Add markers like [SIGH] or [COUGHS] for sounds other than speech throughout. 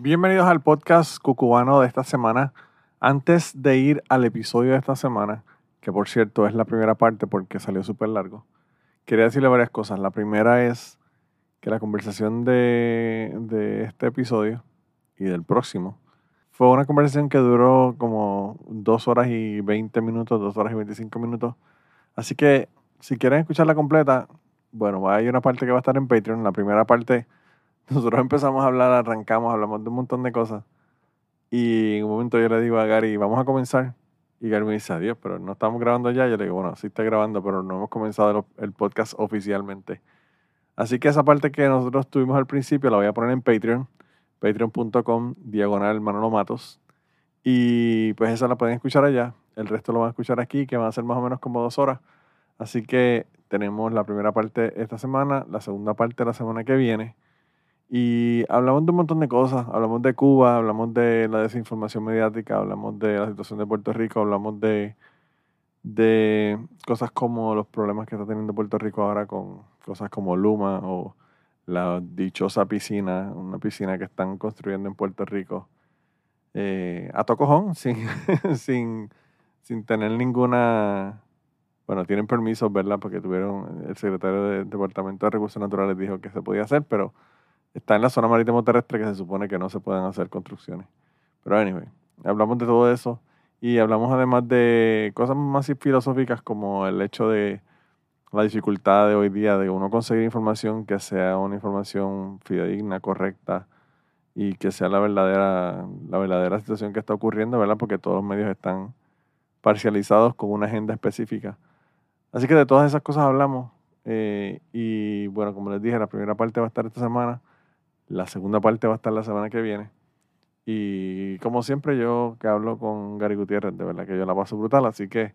Bienvenidos al podcast cucubano de esta semana. Antes de ir al episodio de esta semana, que por cierto es la primera parte porque salió súper largo, quería decirle varias cosas. La primera es que la conversación de, de este episodio y del próximo fue una conversación que duró como dos horas y 20 minutos, dos horas y 25 minutos. Así que si quieren escucharla completa, bueno, hay una parte que va a estar en Patreon. La primera parte, nosotros empezamos a hablar, arrancamos, hablamos de un montón de cosas. Y en un momento yo le digo a Gary, vamos a comenzar. Y Gary me dice, adiós, pero no estamos grabando ya. Yo le digo, bueno, sí está grabando, pero no hemos comenzado el podcast oficialmente. Así que esa parte que nosotros tuvimos al principio la voy a poner en Patreon, patreon.com, diagonal Manolo Matos. Y pues esa la pueden escuchar allá. El resto lo van a escuchar aquí, que van a ser más o menos como dos horas. Así que tenemos la primera parte esta semana, la segunda parte la semana que viene. Y hablamos de un montón de cosas. Hablamos de Cuba, hablamos de la desinformación mediática, hablamos de la situación de Puerto Rico, hablamos de, de cosas como los problemas que está teniendo Puerto Rico ahora con cosas como Luma o la dichosa piscina, una piscina que están construyendo en Puerto Rico eh, a tocojón, [LAUGHS] sin, sin, sin tener ninguna bueno, tienen permisos, ¿verdad? Porque tuvieron, el secretario del Departamento de Recursos Naturales dijo que se podía hacer, pero está en la zona marítimo terrestre que se supone que no se pueden hacer construcciones. Pero anyway, hablamos de todo eso y hablamos además de cosas más filosóficas como el hecho de la dificultad de hoy día de uno conseguir información que sea una información fidedigna, correcta y que sea la verdadera, la verdadera situación que está ocurriendo, ¿verdad? Porque todos los medios están parcializados con una agenda específica. Así que de todas esas cosas hablamos. Eh, y bueno, como les dije, la primera parte va a estar esta semana. La segunda parte va a estar la semana que viene. Y como siempre, yo que hablo con Gary Gutiérrez, de verdad que yo la paso brutal. Así que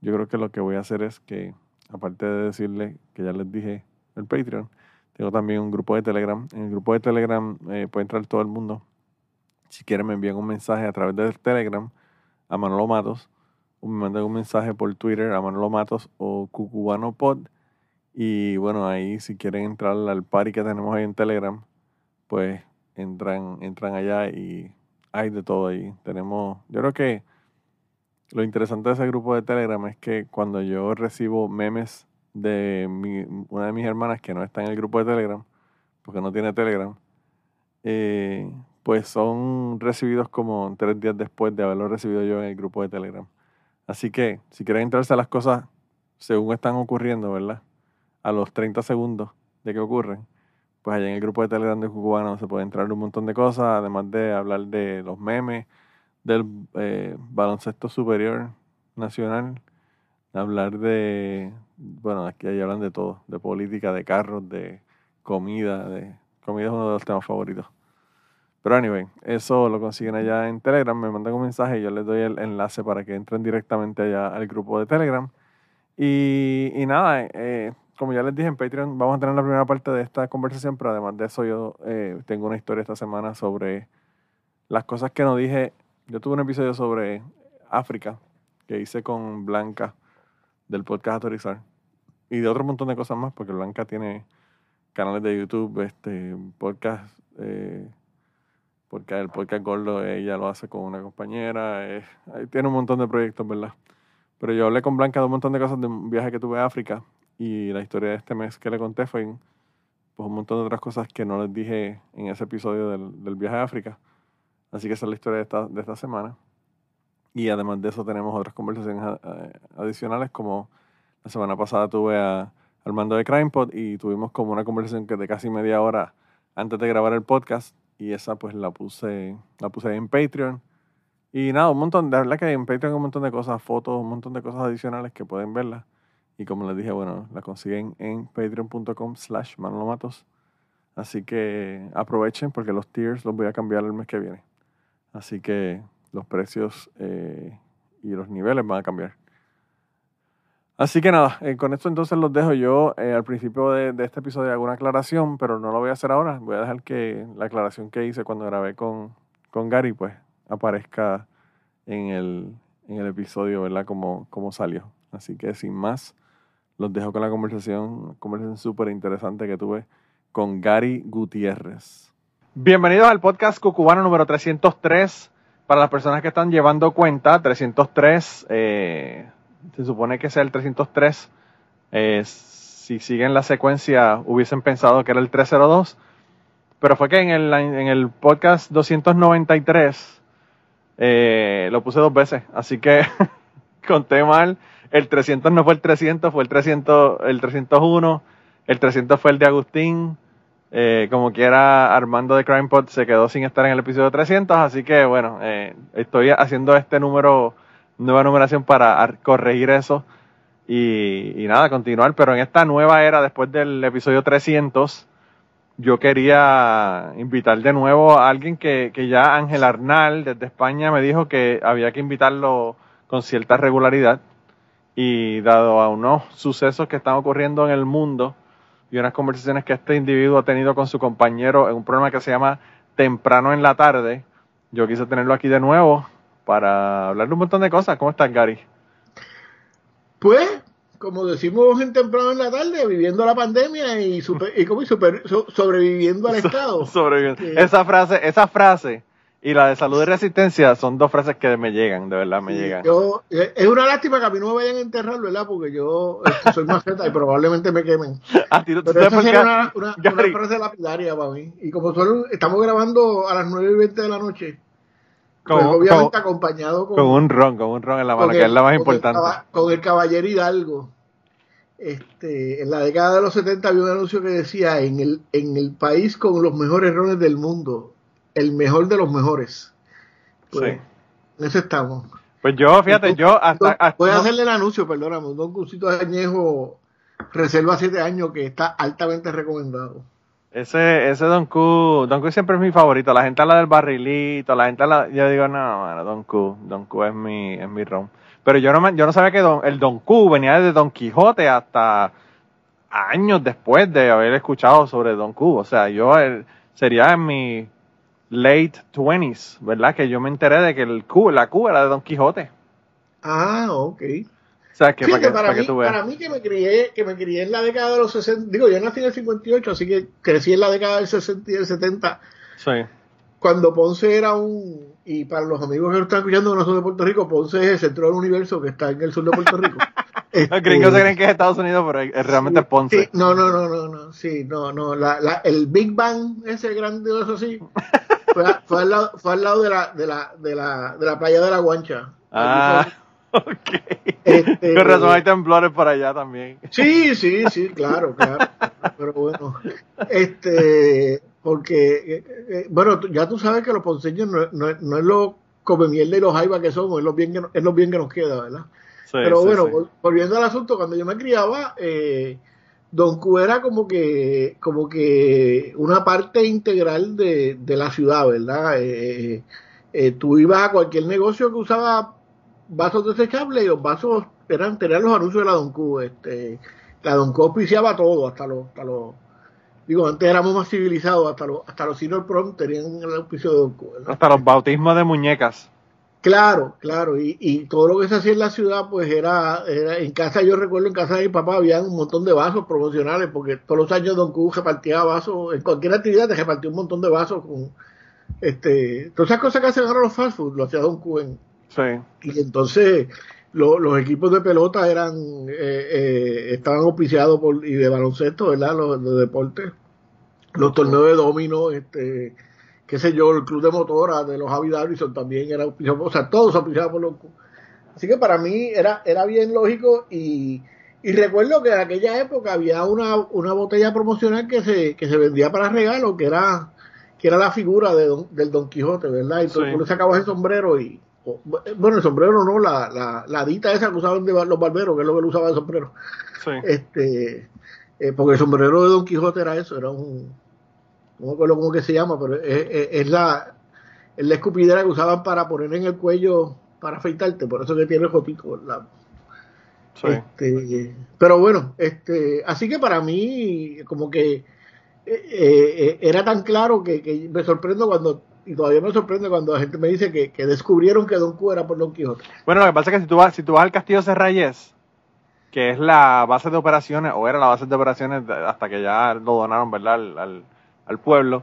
yo creo que lo que voy a hacer es que, aparte de decirle que ya les dije el Patreon, tengo también un grupo de Telegram. En el grupo de Telegram eh, puede entrar todo el mundo. Si quieren, me envían un mensaje a través del Telegram a Manolo Matos me manden un mensaje por Twitter a Manolo Matos o Cucubano Pod. Y bueno, ahí si quieren entrar al party que tenemos ahí en Telegram, pues entran, entran allá y hay de todo ahí. Tenemos, yo creo que lo interesante de ese grupo de Telegram es que cuando yo recibo memes de mi, una de mis hermanas que no está en el grupo de Telegram, porque no tiene Telegram, eh, pues son recibidos como tres días después de haberlo recibido yo en el grupo de Telegram. Así que si quieren entrarse a las cosas según están ocurriendo, ¿verdad? A los 30 segundos de que ocurren, pues allá en el grupo de Telegram de Cucubano se puede entrar un montón de cosas, además de hablar de los memes, del eh, baloncesto superior nacional, hablar de, bueno, aquí ahí hablan de todo, de política, de carros, de comida, de comida es uno de los temas favoritos. Pero anyway, eso lo consiguen allá en Telegram. Me mandan un mensaje y yo les doy el enlace para que entren directamente allá al grupo de Telegram. Y, nada, eh, como ya les dije en Patreon, vamos a tener la primera parte de esta conversación, pero además de eso yo eh, tengo una historia esta semana sobre las cosas que no dije. Yo tuve un episodio sobre África que hice con Blanca del podcast Autorizar y de otro montón de cosas más, porque Blanca tiene canales de YouTube, este podcast eh, porque el podcast gordo ella lo hace con una compañera, eh, tiene un montón de proyectos, ¿verdad? Pero yo hablé con Blanca de un montón de cosas de un viaje que tuve a África y la historia de este mes que le conté fue pues, un montón de otras cosas que no les dije en ese episodio del, del viaje a África. Así que esa es la historia de esta, de esta semana. Y además de eso tenemos otras conversaciones eh, adicionales, como la semana pasada tuve a Armando de CrimePod y tuvimos como una conversación que de casi media hora antes de grabar el podcast y esa pues la puse, la puse en Patreon. Y nada, un montón, de verdad que en Patreon hay un montón de cosas, fotos, un montón de cosas adicionales que pueden verla. Y como les dije, bueno, la consiguen en patreon.com slash manolomatos. Así que aprovechen porque los tiers los voy a cambiar el mes que viene. Así que los precios eh, y los niveles van a cambiar. Así que nada, eh, con esto entonces los dejo yo. Eh, al principio de, de, este episodio hago una aclaración, pero no lo voy a hacer ahora. Voy a dejar que la aclaración que hice cuando grabé con, con Gary, pues aparezca en el, en el episodio, ¿verdad? Como, como salió. Así que sin más, los dejo con la conversación, conversación súper interesante que tuve con Gary Gutiérrez. Bienvenidos al podcast Cucubano número 303. Para las personas que están llevando cuenta, 303, eh, se supone que sea el 303. Eh, si siguen la secuencia, hubiesen pensado que era el 302. Pero fue que en el, en el podcast 293 eh, lo puse dos veces. Así que [LAUGHS] conté mal. El 300 no fue el 300, fue el 300, el 301. El 300 fue el de Agustín. Eh, como quiera, Armando de CrimePod se quedó sin estar en el episodio 300, así que bueno, eh, estoy haciendo este número, nueva numeración para corregir eso y, y, nada, continuar. Pero en esta nueva era, después del episodio 300, yo quería invitar de nuevo a alguien que, que ya Ángel Arnal desde España me dijo que había que invitarlo con cierta regularidad y dado a unos sucesos que están ocurriendo en el mundo, y unas conversaciones que este individuo ha tenido con su compañero en un programa que se llama Temprano en la tarde. Yo quise tenerlo aquí de nuevo para hablarle un montón de cosas. ¿Cómo estás, Gary? Pues, como decimos en Temprano en la tarde, viviendo la pandemia y, super, y, como, super, sobreviviendo al [LAUGHS] Estado. sobreviviendo. Esa frase, esa frase y la de salud y resistencia son dos frases que me llegan, de verdad me sí, llegan. Yo, eh, es una lástima que a mí no me vayan a enterrar, ¿verdad? Porque yo este, soy maceta y probablemente me quemen. [LAUGHS] A ti, Pero esa sería una, una, una, frase lapidaria para mí. Y como son, estamos grabando a las 9 y 20 de la noche, con, pues obviamente con, acompañado con, con, un ron, con un ron en la mano, que es la más importante. El, con el caballero Hidalgo. Este, en la década de los 70 había un anuncio que decía en el, en el país con los mejores rones del mundo el mejor de los mejores. Pues, sí. En eso estamos. Pues yo, fíjate, Entonces, yo hasta... hasta Voy a hacerle el anuncio, perdóname. Un cursito de añejo reserva 7 años que está altamente recomendado. Ese, ese Don Q, Don Q siempre es mi favorito. La gente habla del barrilito, la gente habla, yo digo, no, mano, Don Q, Don Q es mi, es mi ron. Pero yo no, me- yo no sabía que don- el Don Q venía desde Don Quijote hasta años después de haber escuchado sobre Don Q. O sea, yo el- sería en mi late 20s, ¿verdad? Que yo me enteré de que el Q, la Q era de Don Quijote. Ah, ok. O sea, que para que, para, para que mí, tú veas. para mí que me crié, que me crié en la década de los 60, digo, yo nací en el 58, así que crecí en la década del 60 y del 70, Sí. cuando Ponce era un, y para los amigos que están escuchando que no son de Puerto Rico, Ponce es el centro del universo que está en el sur de Puerto Rico. [LAUGHS] Los gringos se Este, creen que es Estados Unidos, pero es realmente es Ponce. Sí, no, no, no, no, no, sí, no, no, la, la, el Big Bang, ese grandioso así, [LAUGHS] fue, a- fue al lado, fue al lado de la, de la, de la, de la playa de la Guancha. Ah, [LAUGHS] ok. Este- Con razón hay temblores por allá también. Sí, sí, sí, claro, claro. Pero bueno, este, porque, eh, eh, bueno, ya tú sabes que los ponceños no, no, no es lo come mierda y los jaivas que somos, es lo bien que, no- es lo bien que nos queda, ¿verdad? Sí, Pero sí, bueno, sí. volviendo al asunto, cuando yo me criaba, eh, Don Q era como que, como que una parte integral de, de la ciudad, ¿verdad? Eh, eh, tú ibas a cualquier negocio que usaba vasos desechables y los vasos eran, tenían los anuncios de la Don Q. Este, la Don Q auspiciaba todo, hasta los, hasta los, digo, antes éramos más civilizados, hasta los, hasta los senior prom tenían el auspicio de Don Q. Hasta los bautismos de muñecas. Claro, claro, y, y todo lo que se hacía en la ciudad, pues era, era, en casa, yo recuerdo en casa de mi papá había un montón de vasos promocionales, porque todos los años Don Q repartía vasos, en cualquier actividad te repartía un montón de vasos con, este, todas esas cosas que hacen ahora los fast food, lo hacía Don Q en, Sí. y entonces lo- los equipos de pelota eran, eh, eh, estaban auspiciados por, y de baloncesto, ¿verdad? Los, de deportes, los torneos de domino, este, qué sé yo, el club de motora de los Javi Davison también era auspiciado, o sea, todos auspiciados por los Así que para mí era, era bien lógico y, y recuerdo que en aquella época había una, una botella promocional que se, que se vendía para regalo, que era, que era la figura de don- del Don Quijote, ¿verdad? Y tú, Sí. le sacabas el sombrero y, o- bueno, el sombrero no, la, la, la dita esa que usaban de los barberos, que es lo que él usaba de sombrero. Sí. Este, eh, porque el sombrero de Don Quijote era eso, era un, no me acuerdo cómo que se llama, pero es, es- es la, es la escupidera que usaban para poner en el cuello para afeitarte, por eso que tiene jotico, ¿verdad? Sí. Este, pero bueno, este, así que para mí, como que eh, eh, era tan claro que, que me sorprendo cuando, y todavía me sorprende cuando la gente me dice que, que descubrieron que Don Q era por Don Quijote. Bueno, lo que pasa es que si tú vas, si tú vas al Castillo Serrayes, que es la base de operaciones, o era la base de operaciones hasta que ya lo donaron, ¿verdad? Al, al- al pueblo.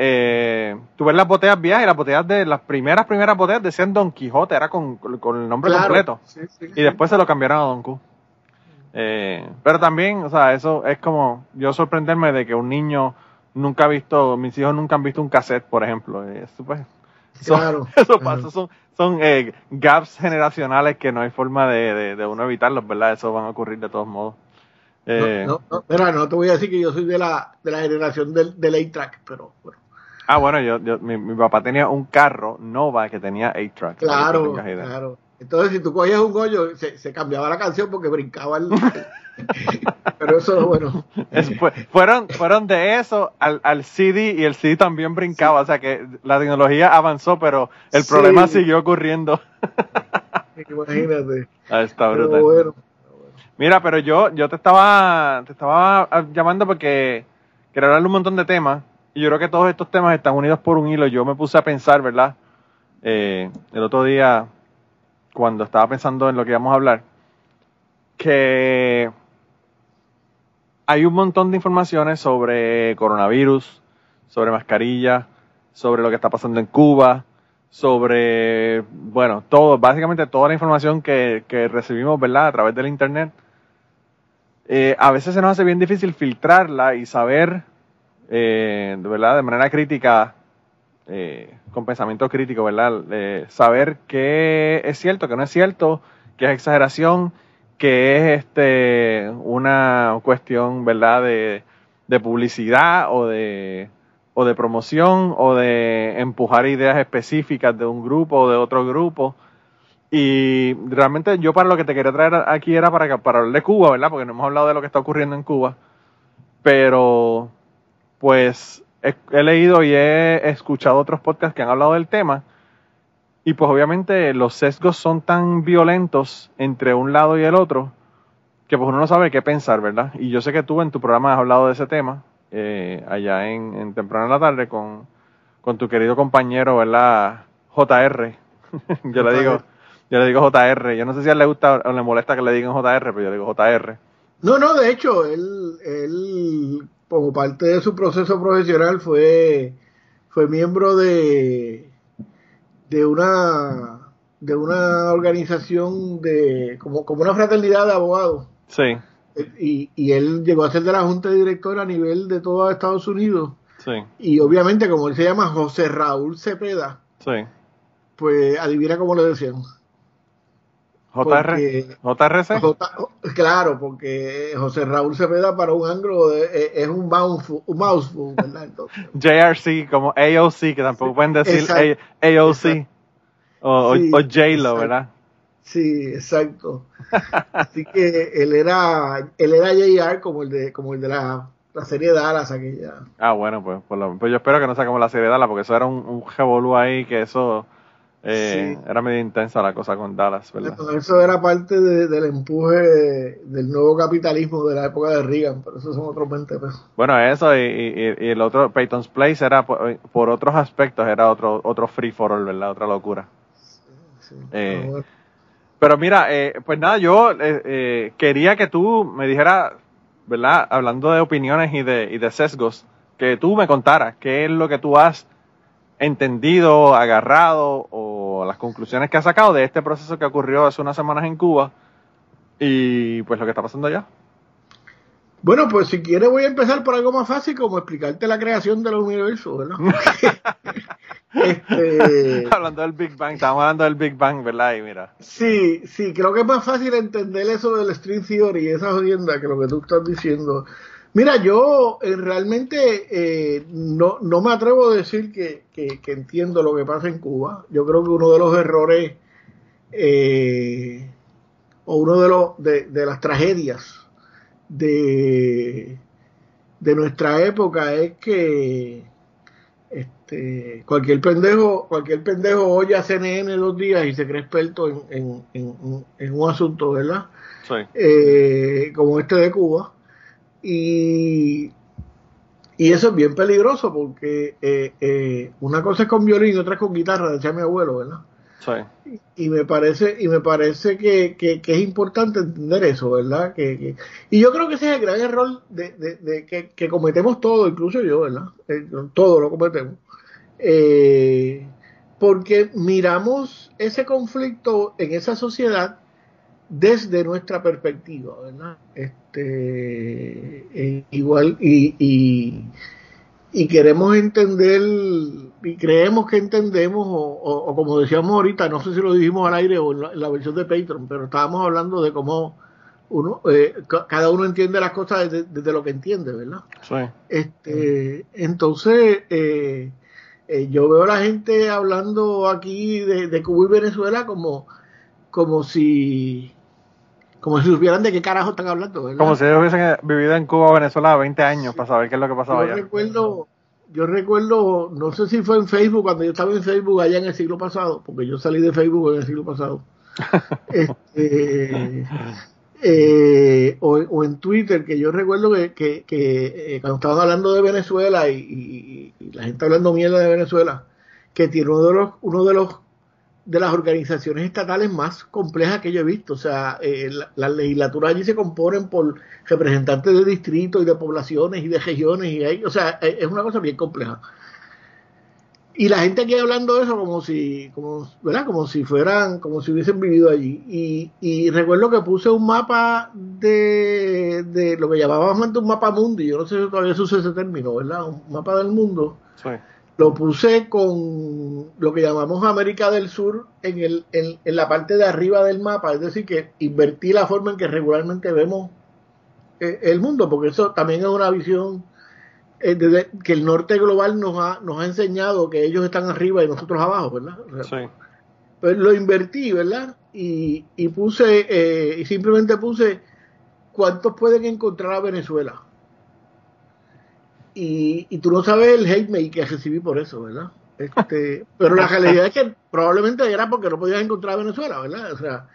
eh, tú ves las botellas viejas y las botellas de las primeras, primeras botellas decían Don Quijote, era con, con el nombre Claro, completo. sí, sí, Y sí. después se lo cambiaron a Don Q. Eh, pero también, o sea, eso es como yo sorprenderme de que un niño nunca ha visto, mis hijos nunca han visto un cassette, por ejemplo. Y Eso, pues, [LAUGHS] son- Claro, [LAUGHS] eso pasa, son, son eh, gaps generacionales que no hay forma de, de, de uno evitarlos, ¿verdad? Eso van a ocurrir de todos modos. Eh, No, no, no, no te voy a decir que yo soy de la, de la generación del, del A-Track, pero bueno, Ah, bueno, yo, yo, mi, mi papá tenía un carro Nova que tenía 8-track. para que tú claro, claro. Entonces, si tú cogías un hoyo, se, se cambiaba la canción porque brincaba el... [LAUGHS] pero eso es bueno. Es- fue- fueron, fueron de eso al, al CD y el CD también brincaba, o sea que la tecnología avanzó, pero el Sí. problema siguió ocurriendo. Imagínate. Ah, está Pero brutal. bueno. Mira, pero yo, yo te estaba, te estaba llamando porque quería hablarle un montón de temas y yo creo que todos estos temas están unidos por un hilo. Yo me puse a pensar, ¿verdad? Eh, el otro día, cuando estaba pensando en lo que íbamos a hablar, que hay un montón de informaciones sobre coronavirus, sobre mascarillas, sobre lo que está pasando en Cuba, sobre, bueno, todo, básicamente toda la información que, que recibimos, ¿verdad? A través del Internet. Eh, a veces se nos hace bien difícil filtrarla y saber, eh, ¿verdad? De manera crítica, eh, con pensamiento crítico, ¿verdad? Saber qué es cierto, qué no es cierto, qué es exageración, qué es este una cuestión, ¿verdad? De, de publicidad o de, o de promoción o de empujar ideas específicas de un grupo o de otro grupo. Y realmente yo para lo que te quería traer aquí era para, para hablar de Cuba, ¿verdad? Porque no hemos hablado de lo que está ocurriendo en Cuba. Pero, pues, he, he leído y he escuchado otros podcasts que han hablado del tema. Y pues obviamente los sesgos son tan violentos entre un lado y el otro que pues uno no sabe qué pensar, ¿verdad? Y yo sé que tú en tu programa has hablado de ese tema, eh, allá en, en temprano en la tarde con, con tu querido compañero, ¿verdad? JR. [LAUGHS] yo le digo, yo le digo JR. Yo no sé si a él le gusta o le molesta que le digan JR, pero yo le digo JR. No, no, de hecho, él, él como parte de su proceso profesional fue, fue miembro de, de una de una organización de como, como una fraternidad de abogados Sí, y, y él llegó a ser de la junta de director a nivel de todo Estados Unidos sí, y obviamente como él se llama José Raúl Cepeda sí. pues adivina cómo le decían JR, Porque- JRC. J- claro porque José Raúl Cepeda para un ángulo de- es, un mouthful, un mouthful ¿verdad? Entonces, [LAUGHS] JRC, como AOC, que tampoco pueden decir Exacto. AOC Exacto. o, Sí, o J-Lo. ¿verdad? Sí, exacto. Así que él era, él era JR como el de, como el de la, la serie Dallas aquella. Ah, bueno, pues, por lo- pues yo espero que no sea como la serie de Dallas, porque eso era un, un revolú ahí, que eso eh, Sí. era medio intensa la cosa con Dallas, ¿verdad? Eso era parte de- del empuje del nuevo capitalismo de la época de Reagan, pero eso son otros 20 pesos. Bueno, eso y, y- y el otro, Peyton's Place era por, por otros aspectos, era otro otro free for all, ¿verdad? Otra locura. Sí. Eh, Pero mira, eh, pues nada, yo eh, eh, quería que tú me dijeras, ¿verdad? Hablando de opiniones y de, y de sesgos, que tú me contaras qué es lo que tú has entendido, agarrado o las conclusiones que has sacado de este proceso que ocurrió hace unas semanas en Cuba y pues lo que está pasando allá. Bueno, pues si quieres voy a empezar por algo más fácil, como explicarte la creación del universo, ¿verdad? [LAUGHS] este, hablando del Big Bang, estamos hablando del Big Bang, ¿verdad? Y mira, Sí, sí, creo que es más fácil entender eso del string theory y esa jodienda que lo que tú estás diciendo. Mira, yo eh, realmente eh, no, no me atrevo a decir que, que- que entiendo lo que pasa en Cuba. Yo creo que uno de los errores eh, o uno de, los, de, de las tragedias de, de nuestra época es que este, cualquier pendejo, cualquier pendejo oye a CNN dos días y se cree experto en, un asunto, ¿verdad? Sí. Eh, como este de Cuba. Y, y eso es bien peligroso porque eh, eh, una cosa es con violín y otra es con guitarra, decía mi abuelo, ¿verdad? Sí. Y, me parece, y me parece que, es importante entender eso, ¿verdad? Que, y yo creo que ese es el gran error de, que, cometemos todos, incluso yo, ¿verdad? Eh, todo lo cometemos. porque miramos ese conflicto en esa sociedad desde nuestra perspectiva, ¿verdad? Este, eh, igual, y, y, queremos entender, y creemos que entendemos, o, como decíamos ahorita, no sé si lo dijimos al aire o en la, versión de Patreon, pero estábamos hablando de cómo uno, eh, cada uno entiende las cosas desde, lo que entiende, ¿verdad? Sí. Este, entonces, eh, yo veo a la gente hablando aquí de, de Cuba y Venezuela como, como si como si supieran de qué carajo están hablando, ¿verdad? Como si ellos hubiesen vivido en Cuba o Venezuela 20 años para saber qué es lo que pasaba yo Recuerdo, yo recuerdo, no sé si fue en Facebook, cuando yo estaba en Facebook allá en el siglo pasado, porque yo salí de Facebook en el siglo pasado. [LAUGHS] este, eh, o, en Twitter, que yo recuerdo que, que, eh, cuando estaban hablando de Venezuela y, y, la gente hablando mierda de Venezuela, que tiene uno de los, uno de los de las organizaciones estatales más complejas que yo he visto. O sea, eh, las legislaturas allí se componen por representantes de distritos y de poblaciones y de regiones. y hay, O sea, eh, es una cosa bien compleja. Y la gente aquí hablando de eso como si, como, ¿verdad? Como si fueran, como si hubiesen vivido allí. Y, y recuerdo que puse un mapa de, de lo que llamábamos antes un mapa mundi. Yo no sé si todavía se usa ese término, ¿verdad? Un mapa del mundo. Sí lo puse con lo que llamamos América del Sur en, el, en, la parte de arriba del mapa, es decir, que invertí la forma en que regularmente vemos eh, el mundo, porque eso también es una visión eh, que el norte global nos ha, nos ha enseñado que ellos están arriba y nosotros abajo, ¿verdad? sí. Pues lo invertí, ¿verdad? Y, y puse, eh, y simplemente puse cuántos pueden encontrar a Venezuela y, tú no sabes el hate mail que recibí por eso, ¿verdad? Este, [LAUGHS] pero la realidad es que probablemente era porque no podías encontrar Venezuela, ¿verdad? O sea,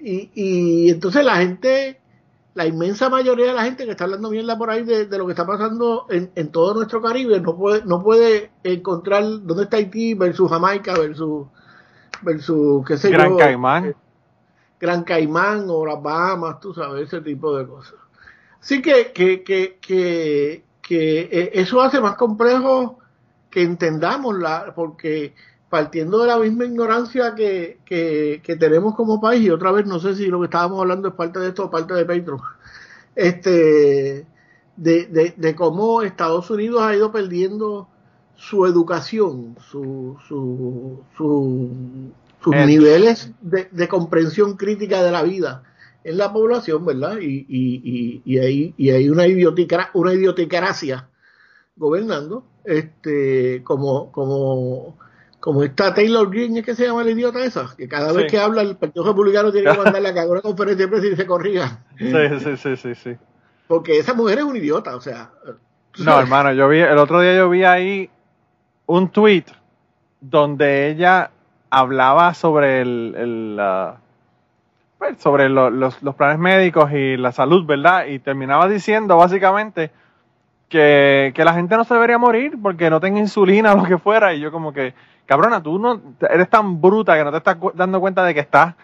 y, y entonces la gente, la inmensa mayoría de la gente que está hablando mierda por ahí de, lo que está pasando en, en, todo nuestro Caribe no puede, no puede encontrar dónde está Haití versus Jamaica versus, versus qué sé Gran Caimán. Eh, Gran Caimán o las Bahamas, tú sabes, ese tipo de cosas. Así que, que, que, que que eh, eso hace más complejo que entendamos la, porque partiendo de la misma ignorancia que, que, tenemos como país, y otra vez no sé si lo que estábamos hablando es parte de esto o parte de Petro, [LAUGHS] este, de, de, cómo Estados Unidos ha ido perdiendo su educación, su, su, sus niveles de, de, comprensión crítica de la vida en la población, ¿verdad? Y, y, y, hay, y hay una, idiotica, una idioticracia gobernando, este, como, como, como está Taylor Green, ¿es que se llama la idiota esa? Que cada vez que habla el Partido Republicano tiene que [LAUGHS] mandarle a una conferencia de prensa y se corrija. Sí, sí, sí, sí, sí. Porque esa mujer es una idiota, o sea. No, hermano, yo vi, el otro día yo vi ahí un tweet donde ella hablaba sobre el, el pues, sobre los, planes médicos y la salud, ¿verdad? Y terminaba diciendo básicamente que, la gente no se debería morir porque no tenga insulina [LAUGHS] o lo que fuera. Y yo como que, cabrona, tú no eres tan bruta que no te estás dando cuenta de que estás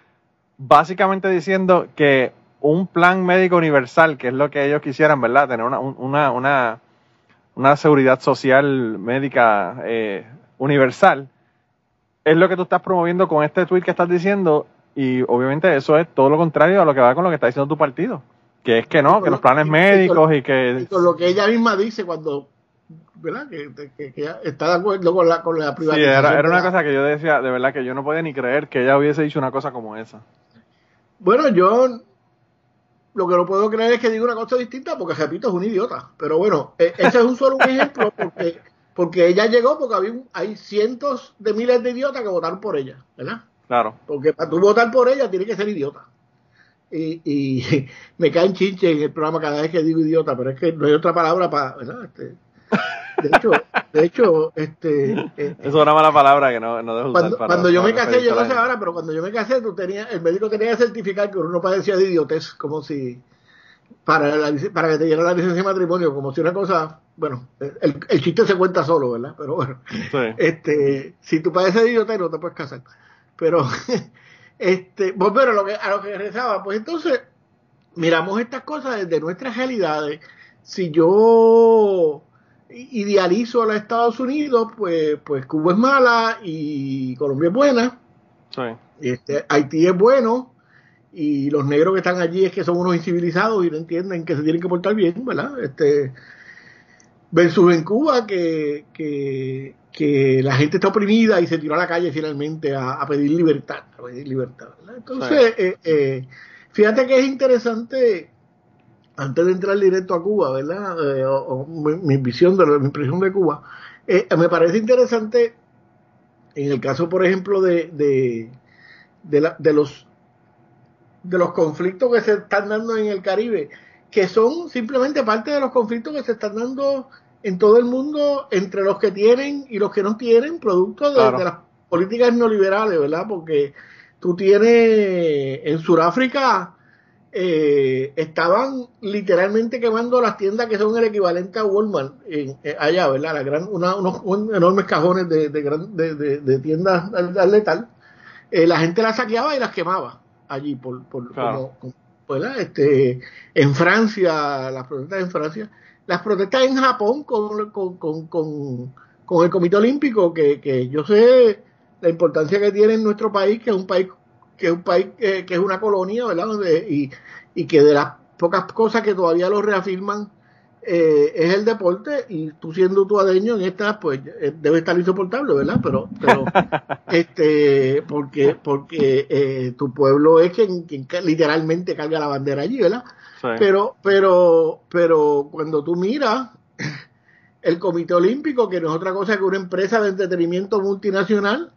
básicamente diciendo que un plan médico universal, que es lo que ellos quisieran, ¿verdad? Tener una, una, una, una seguridad social médica eh, universal, es lo que tú estás promoviendo con este tweet que estás diciendo y obviamente eso es todo lo contrario a lo que va con lo que está diciendo tu partido. Que es que no, que los planes médicos y, que... con lo que ella misma dice cuando... ¿Verdad? Que, está de acuerdo con la, con la privatización. Sí, era, una cosa que yo decía, de verdad que yo no podía ni creer que ella hubiese dicho una cosa como esa. Bueno, yo lo que no puedo creer es que diga una cosa distinta porque, repito, es un idiota. Pero bueno, e, ese es un solo ejemplo porque, porque ella llegó porque había, hay cientos de miles de idiotas que votaron por ella, ¿verdad? Claro. Porque para tú votar por ella tiene que ser idiota. y, y [LAUGHS] me caen chinches en el programa cada vez que digo idiota, pero es que no hay otra palabra para, ¿verdad? Este, de hecho, de hecho, este, eh, [LAUGHS] Es una mala palabra que no, no debes usar cuando, para- cuando yo para me casé, yo no sé ahora, pero cuando yo me casé, tú tenías, el médico tenía que certificar que uno no padecía de idiotez, como si, para, la para que te diera la licencia de matrimonio, como si una cosa, bueno, el, el chiste se cuenta solo, ¿verdad? Pero bueno, Sí. este, si tú padeces de idiotez no te puedes casar. Pero, [LAUGHS] este, pues, pero lo que, a lo que regresaba, pues entonces, miramos estas cosas desde nuestras realidades. Si yo idealizo a los Estados Unidos, pues, pues Cuba es mala y Colombia es buena, Sí. este, Haití es bueno y los negros que están allí es que son unos incivilizados y no entienden que se tienen que portar bien, ¿verdad? Este, versus en Cuba que, que, que la gente está oprimida y se tiró a la calle finalmente a, a pedir libertad, a pedir libertad, ¿verdad? Entonces, eh, eh, fíjate que es interesante antes de entrar directo a Cuba, ¿verdad? Eh, o, o mi, mi visión de mi impresión de Cuba, eh, me parece interesante en el caso, por ejemplo, de, de, de, la- de los de los conflictos que se están dando en el Caribe, que son simplemente parte de los conflictos que se están dando en todo el mundo entre los que tienen y los que no tienen, producto de, Claro. de las políticas neoliberales, ¿verdad? Porque tú tienes en Sudáfrica eh, estaban literalmente quemando las tiendas que son el equivalente a Walmart en- eh, allá, ¿verdad? La gran, una- unos, un- enormes cajones de, de, gran- de, de- de tiendas al, al letal. Eh, la gente las saqueaba y las quemaba allí por, por Claro. como- como- ¿verdad? Este, en Francia, las protestas en Francia, las protestas en Japón con, con, con, con, con el Comité Olímpico, que, que yo sé la importancia que tiene en nuestro país, que es un país que es un país eh, que es una colonia, ¿verdad? Donde- y, y que de las pocas cosas que todavía lo reafirman eh, es el deporte y tú siendo tuadeño en esta pues eh, debe estar insoportable, ¿verdad? Pero, pero [LAUGHS] este porque porque eh, tu pueblo es quien, quien literalmente carga la bandera allí, ¿verdad? Sí. Pero, pero, pero cuando tú miras [LAUGHS] el Comité Olímpico, que no es otra cosa que una empresa de entretenimiento multinacional,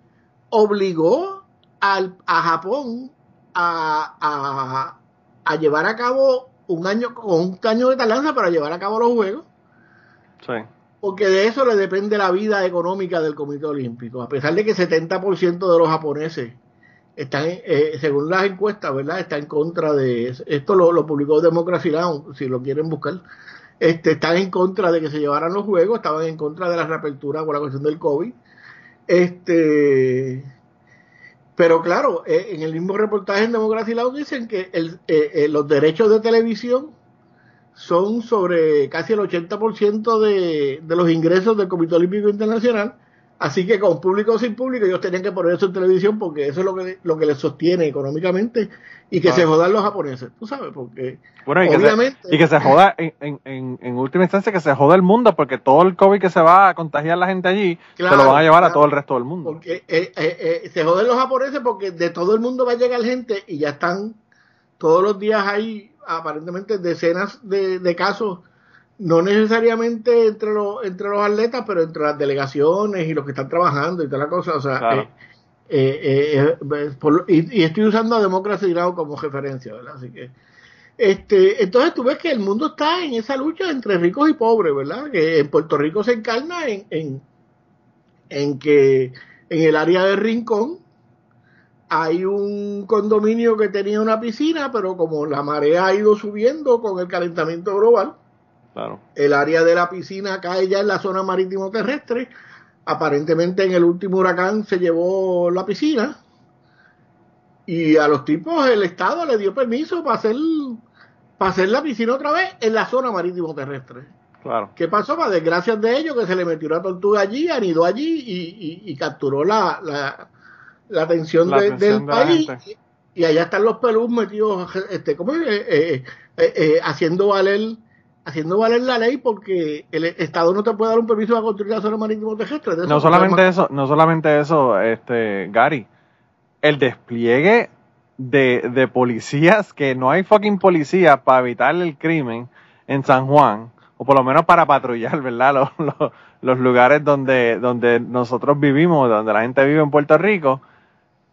obligó al, a Japón a, a, a llevar a cabo un año con un año de tardanza para llevar a cabo los juegos, Sí. porque de eso le depende la vida económica del Comité Olímpico, a pesar de que 70% de los japoneses están, eh, según las encuestas, ¿verdad? Está en contra de esto lo, publicó Democracy Now, si lo quieren buscar. Este, están en contra de que se llevaran los juegos, estaban en contra de la reapertura por la cuestión del COVID. Este, pero claro, eh, en el mismo reportaje en Democracy Now dicen que eh, eh, los derechos de televisión son sobre casi el 80% de, de los ingresos del Comité Olímpico Internacional. Así que con público o sin público ellos tenían que poner eso en televisión porque eso es lo que, lo que les sostiene económicamente y que Ah. se jodan los japoneses, tú sabes, porque Bueno, y que, obviamente se, y que se joda, en, en, en, última instancia, que se joda el mundo, porque todo el COVID que se va a contagiar la gente allí, Claro, se lo van a llevar a todo el resto del mundo. porque eh, eh, eh, se joden los japoneses porque de todo el mundo va a llegar gente y ya están todos los días hay aparentemente decenas de, de casos no necesariamente entre los entre los atletas pero entre las delegaciones y los que están trabajando y toda la cosa o sea Claro. eh, eh, eh, por lo- y, y estoy usando a Democracy Now como referencia verdad así que este entonces tú ves que el mundo está en esa lucha entre ricos y pobres verdad que en Puerto Rico se encarna en, en en que en el área de Rincón hay un condominio que tenía una piscina, pero como la marea ha ido subiendo con el calentamiento global, Claro. el área de la piscina cae ya en la zona marítimo terrestre. Aparentemente en el último huracán se llevó la piscina y a los tipos el Estado le dio permiso para hacer, para hacer la piscina otra vez en la zona marítimo terrestre. Claro. ¿Qué pasó? Para desgracia de ellos, que se le metió una tortuga allí, anidó allí y, y- y capturó la, la, la atención, La de- atención del de país. Y, y allá están los pelús metidos, este, ¿cómo es? Eh, eh, eh, haciendo valer haciendo valer la ley porque el Estado no te puede dar un permiso para construir la zona marítimo terrestre. No solamente eso, no solamente eso, este, Gary, el despliegue de, de policías, que no hay fucking policías para evitar el crimen en San Juan, o por lo menos para patrullar, ¿verdad? Los, [LAUGHS] los, los lugares donde, donde nosotros vivimos, donde la gente vive en Puerto Rico,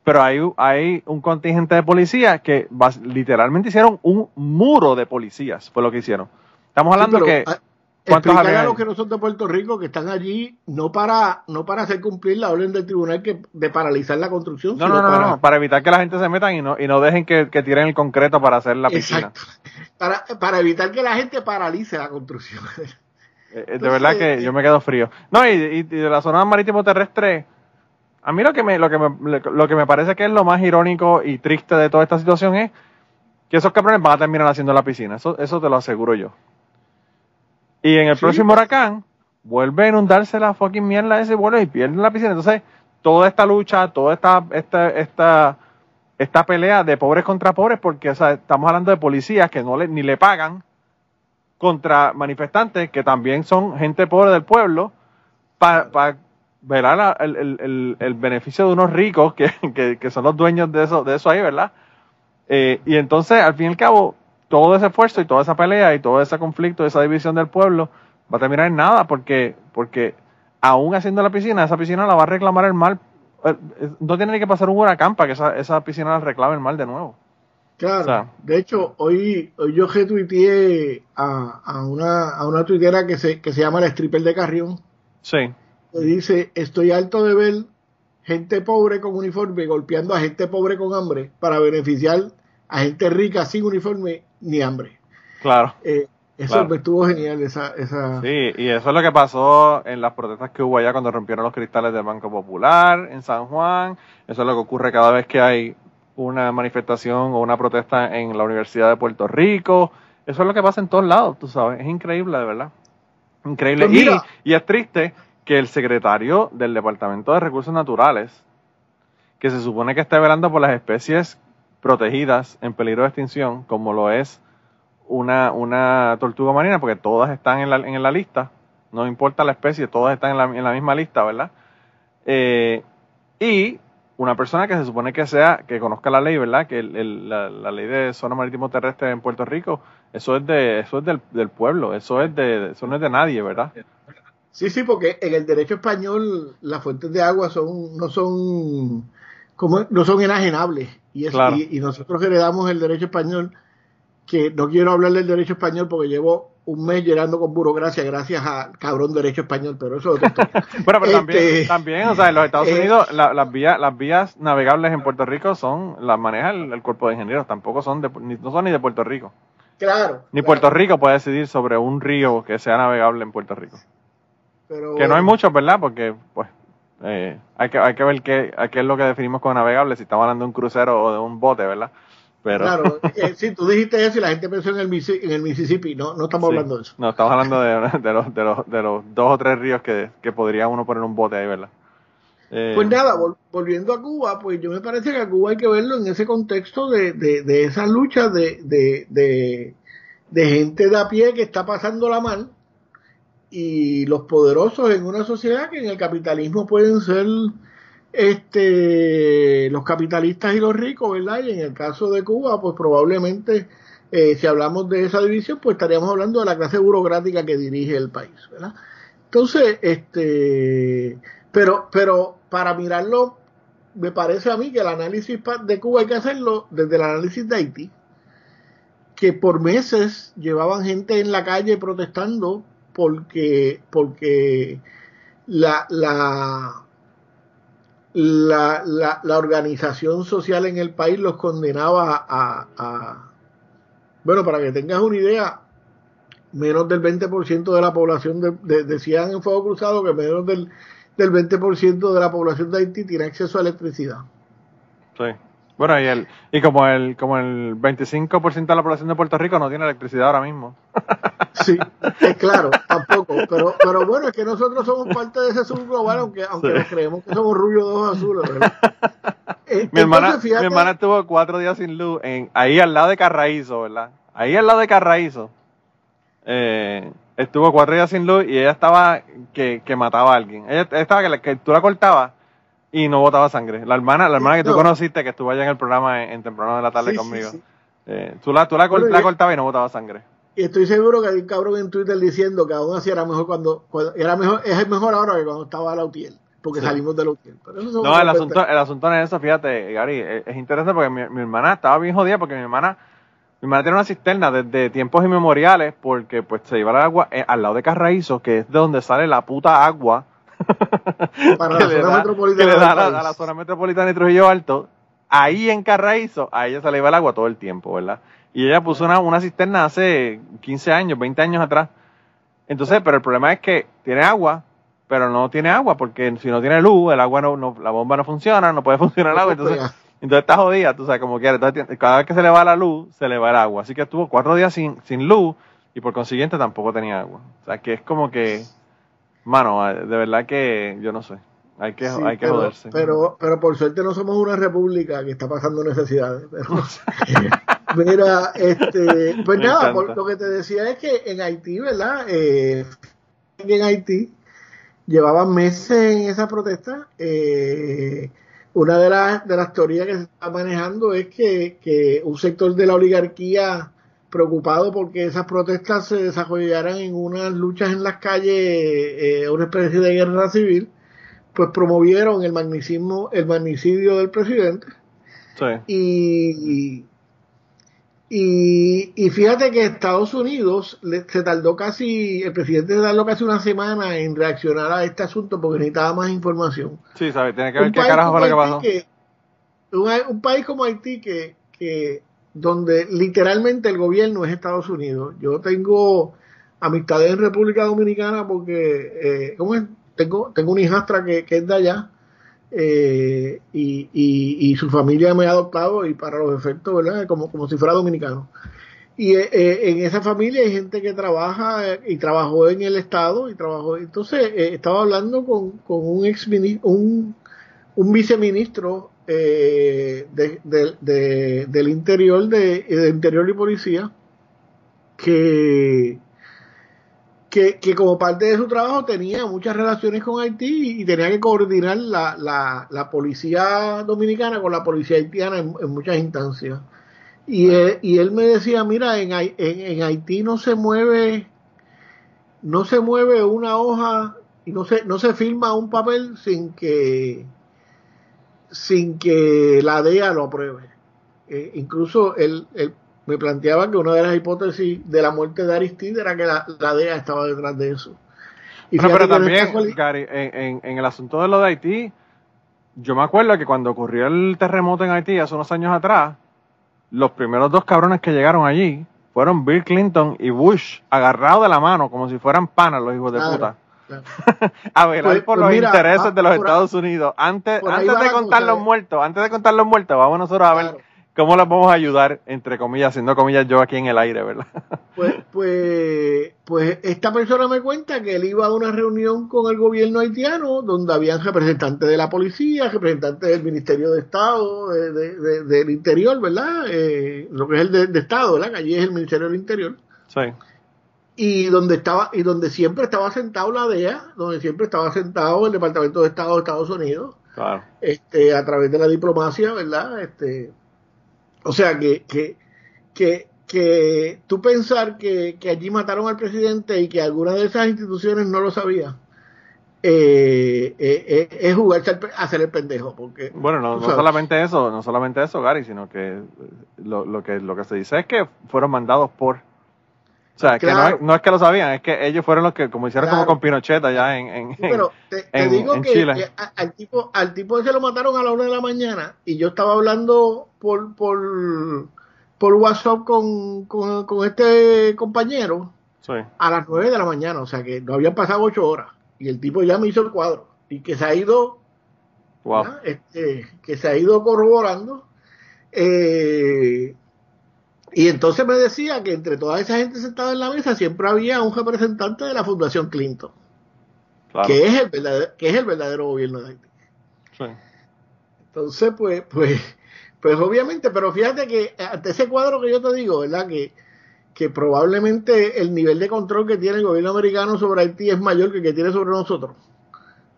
pero hay, hay un contingente de policías que literalmente hicieron un muro de policías, fue lo que hicieron. Estamos hablando que... Ah, Explicar a los que no son de Puerto Rico que están allí no para no para hacer cumplir la orden del tribunal que de paralizar la construcción. No, no, no, para... no, para evitar que la gente se meta y no, y no dejen que, tiren el concreto para hacer la piscina. Exacto. [LAUGHS] Para, para evitar que la gente paralice la construcción. Eh, eh, de [LAUGHS] verdad que eh, yo me quedo frío. No, y, de la zona marítimo terrestre, a mí lo que me, lo que me, lo que me parece que es lo más irónico y triste de toda esta situación es que esos cabrones van a terminar haciendo la piscina. Eso, eso te lo aseguro yo. Y en el próximo huracán, vuelve a inundarse la fucking mierda ese vuelo y pierden la piscina. Entonces, toda esta lucha, toda esta, esta, esta, esta pelea de pobres contra pobres, porque estamos hablando de policías que no le, ni le pagan contra manifestantes que también son gente pobre del pueblo para ver el, el, beneficio de unos ricos [LAUGHS] que, que, son los dueños de eso, de eso ahí, ¿verdad? Eh, y entonces, al fin y al cabo, todo ese esfuerzo y toda esa pelea y todo ese conflicto, esa división del pueblo, va a terminar en nada porque, porque aún haciendo la piscina, esa piscina la va a reclamar el mal. Eh, eh, no tiene ni que pasar un huracán para que esa, esa piscina la reclame el mal de nuevo. Claro. de hecho, hoy, hoy yo retuiteé a, a, una, a una tuitera que se, que se llama la stripper de Carrión. Sí. Que dice, estoy alto de ver gente pobre con uniforme golpeando a gente pobre con hambre para beneficiar a gente rica sin uniforme ni hambre. Claro. Eh, eso estuvo genial, esa, esa... Sí, y eso es lo que pasó en las protestas que hubo allá cuando rompieron los cristales del Banco Popular en San Juan. Eso es lo que ocurre cada vez que hay una manifestación o una protesta en la Universidad de Puerto Rico. Eso es lo que pasa en todos lados, tú sabes. Es increíble, de verdad. Increíble. Pues y, y es triste que el secretario del Departamento de Recursos Naturales, que se supone que está velando por las especies protegidas en peligro de extinción, como lo es una, una tortuga marina, porque todas están en la, en la lista, no importa la especie, todas están en la, en la misma lista, ¿verdad? Eh, y una persona que se supone que sea, que conozca la ley, ¿verdad? Que la, ley de zona marítimo terrestre en Puerto Rico, eso es de, eso es del, del, pueblo, eso es de, eso no es de nadie, ¿verdad? Sí, sí, porque en el derecho español las fuentes de agua son, no son como no son enajenables. Y, y, nosotros heredamos el derecho español, que no quiero hablar del derecho español porque llevo un mes llenando con burocracia gracias al cabrón derecho español, pero eso es otro [LAUGHS] bueno, pero también, este, también, o sea, en los Estados eh, Unidos las vías las vías navegables en Puerto Rico son las maneja el, cuerpo de ingenieros, tampoco son de, no son ni de Puerto Rico. Claro. Ni Puerto Rico puede decidir sobre un río que sea navegable en Puerto Rico. que no hay muchos, ¿verdad? Porque pues eh, hay, que, hay que ver qué, qué es lo que definimos como navegable, si estamos hablando de un crucero o de un bote, ¿verdad? Pero... Claro, eh, si tú dijiste eso y la gente pensó en el, en el Mississippi, no, no estamos hablando de eso. No, estamos hablando de, de, los, de, los, de los dos o tres ríos que, que podría uno poner un bote ahí, ¿verdad? Eh, pues nada, volviendo a Cuba, pues yo me parece que a Cuba hay que verlo en ese contexto de, de, de esa lucha de, de, de, de gente de a pie que está pasando la mal y los poderosos en una sociedad que en el capitalismo pueden ser este los capitalistas y los ricos, ¿verdad? Y en el caso de Cuba, pues probablemente eh, si hablamos de esa división, pues estaríamos hablando de la clase burocrática que dirige el país, ¿verdad? Entonces, este, pero, pero para mirarlo, me parece a mí que el análisis de Cuba hay que hacerlo desde el análisis de Haití, que por meses llevaban gente en la calle protestando porque, porque la, la, la, la, organización social en el país los condenaba a, bueno, para que tengas una idea, menos del 20% de la población, de, decían en Fuego Cruzado que menos del, del 20% de la población de Haití tiene acceso a electricidad. Sí. Bueno, y, el, y como el como el 25% de la población de Puerto Rico no tiene electricidad ahora mismo. [LAUGHS] Sí, es claro, [LAUGHS] tampoco. Pero, pero bueno, es que nosotros somos parte de ese sur global, aunque, aunque creemos que somos rubios de ojos azules, [LAUGHS] mi, hermana, mi hermana estuvo cuatro días sin luz en, ahí al lado de Carraízo, ¿verdad? Ahí al lado de Carraízo. Eh, estuvo cuatro días sin luz y ella estaba que, que mataba a alguien. Ella, estaba que, que tú la cortabas y no botaba sangre. La hermana, la hermana que tú conociste, que estuvo allá en el programa en, temprano de la tarde conmigo. Eh, tú la, tú la, cortabas y no botaba sangre. Y estoy seguro que hay un cabrón en Twitter diciendo que aún así era mejor cuando, era mejor, es mejor ahora que cuando estaba la UTIEL. porque salimos. Pero eso son No, el asunto, 20. el asunto no es eso, fíjate, Gary, es, es interesante porque mi, mi hermana estaba bien jodida porque mi hermana, mi hermana tiene una cisterna desde tiempos inmemoriales porque pues se iba el agua eh, al lado de Carraízo, que es de donde sale la puta agua Para [LAUGHS] que la zona da- metropolitana que le da a la, país. a la zona metropolitana de Trujillo Alto, ahí en Carraízo, a ella se le iba el agua todo el tiempo, ¿verdad? Y ella puso una, una cisterna hace 15 años, 20 años atrás. Entonces, pero el problema es que tiene agua, pero no tiene agua, porque si no tiene luz, el agua no, no- la bomba no funciona, no puede [LAUGHS] funcionar el agua, entonces, entonces está jodida, tú sabes, como quieras. Entonces, cada vez que se le va la luz, se le va el agua. Así que estuvo cuatro días sin, sin luz y por consiguiente tampoco tenía agua. O sea, que es como que, mano, de verdad que yo no sé. Hay que, Sí, hay que pero, joderse. Pero, pero por suerte no somos una república que está pasando necesidades. Pero, [LAUGHS] mira, este, pues Me nada, por- lo que te decía es que en Haití, ¿verdad? Eh, en Haití llevaban meses en esa protesta. Eh, una de las, de las teorías que se está manejando es que, que un sector de la oligarquía preocupado porque esas protestas se desarrollaran en unas luchas en las calles, eh, una especie de guerra civil, pues promovieron el magnicismo, el magnicidio del presidente. Sí. Y, y, y fíjate que Estados Unidos le- se tardó casi, el presidente se tardó casi una semana en reaccionar a este asunto porque necesitaba más información. Sí, ¿sabes? Tiene que ver Un qué carajo fue lo pasó. Que- un, un país como Haití que, que donde literalmente el gobierno es Estados Unidos. Yo tengo amistades en República Dominicana porque eh, ¿cómo es? tengo tengo una hijastra que, es de allá eh, y, y, su familia me ha adoptado y para los efectos, ¿verdad? Como, como si fuera dominicano. Y eh, eh, en esa familia hay gente que trabaja eh, y trabajó en el Estado y trabajó. Entonces, estaba hablando con, con un ex un, un viceministro eh, de- de- de- del interior de, de interior y policía que, que, que como parte de su trabajo tenía muchas relaciones con Haití y tenía que coordinar la, la, la policía dominicana con la policía haitiana en, en muchas instancias. Y él, y él me decía, mira, en, en, en Haití no se mueve, no se mueve una hoja y no se, no se firma un papel sin que, sin que la DEA lo apruebe. Eh, incluso él, él me planteaba que una de las hipótesis de la muerte de Aristide era que la, la DEA estaba detrás de eso. Y Bueno, pero esta también, cuali- Gary, en, en- en el asunto de lo de Haití, yo me acuerdo que cuando ocurrió el terremoto en Haití hace unos años atrás, los primeros dos cabrones que llegaron allí fueron Bill Clinton y Bush, agarrados de la mano, como si fueran panas los hijos de Claro, puta, claro. [LAUGHS] a velar Pues- por pues los mira, intereses va- de los Estados Unidos. Antes, antes de contar los muertos, antes de contar los muertos, vamos nosotros a ver cómo los vamos a ayudar, entre comillas, haciendo comillas yo aquí en el aire, ¿verdad? [LAUGHS] Pues, pues, pues esta persona me cuenta que él iba a una reunión con el gobierno haitiano donde habían representantes de la policía, representantes del Ministerio de Estado, de- de- de- del Interior, ¿verdad? Eh, lo que es el de, de Estado, ¿verdad? Que allí es el Ministerio del Interior. Sí. Y donde estaba, y donde siempre estaba sentado la DEA, donde siempre estaba sentado el Departamento de Estado de Estados Unidos, Claro. este, a través de la diplomacia, ¿verdad? Este, o sea, que, que, que, que tú pensar que, que allí mataron al presidente y que alguna de esas instituciones no lo sabía, eh, eh, eh, es jugarse al hacer el pendejo, porque Bueno, no, no solamente eso, no solamente eso, Gary, sino que lo, lo que lo que se dice es que fueron mandados por, o sea, que no no es que lo sabían, es que ellos fueron los que, como hicieron Claro. como con Pinochet allá en, en, pero te, te en- digo en que, Chile. al tipo al tipo ese lo mataron a la una de la mañana y yo estaba hablando por por, por WhatsApp con, con, con este compañero sí, a las 9 de la mañana, o sea que no habían pasado 8 horas y el tipo ya me hizo el cuadro y que se ha ido. Este, que se ha ido corroborando eh, y entonces me decía que entre toda esa gente sentada en la mesa siempre había un representante de la Fundación Clinton claro, que es el verdadero, que es el verdadero gobierno de Haití sí. entonces pues pues pues obviamente pero fíjate que ante ese cuadro que yo te digo verdad que que probablemente el nivel de control que tiene el gobierno americano sobre Haití es mayor que el que tiene sobre nosotros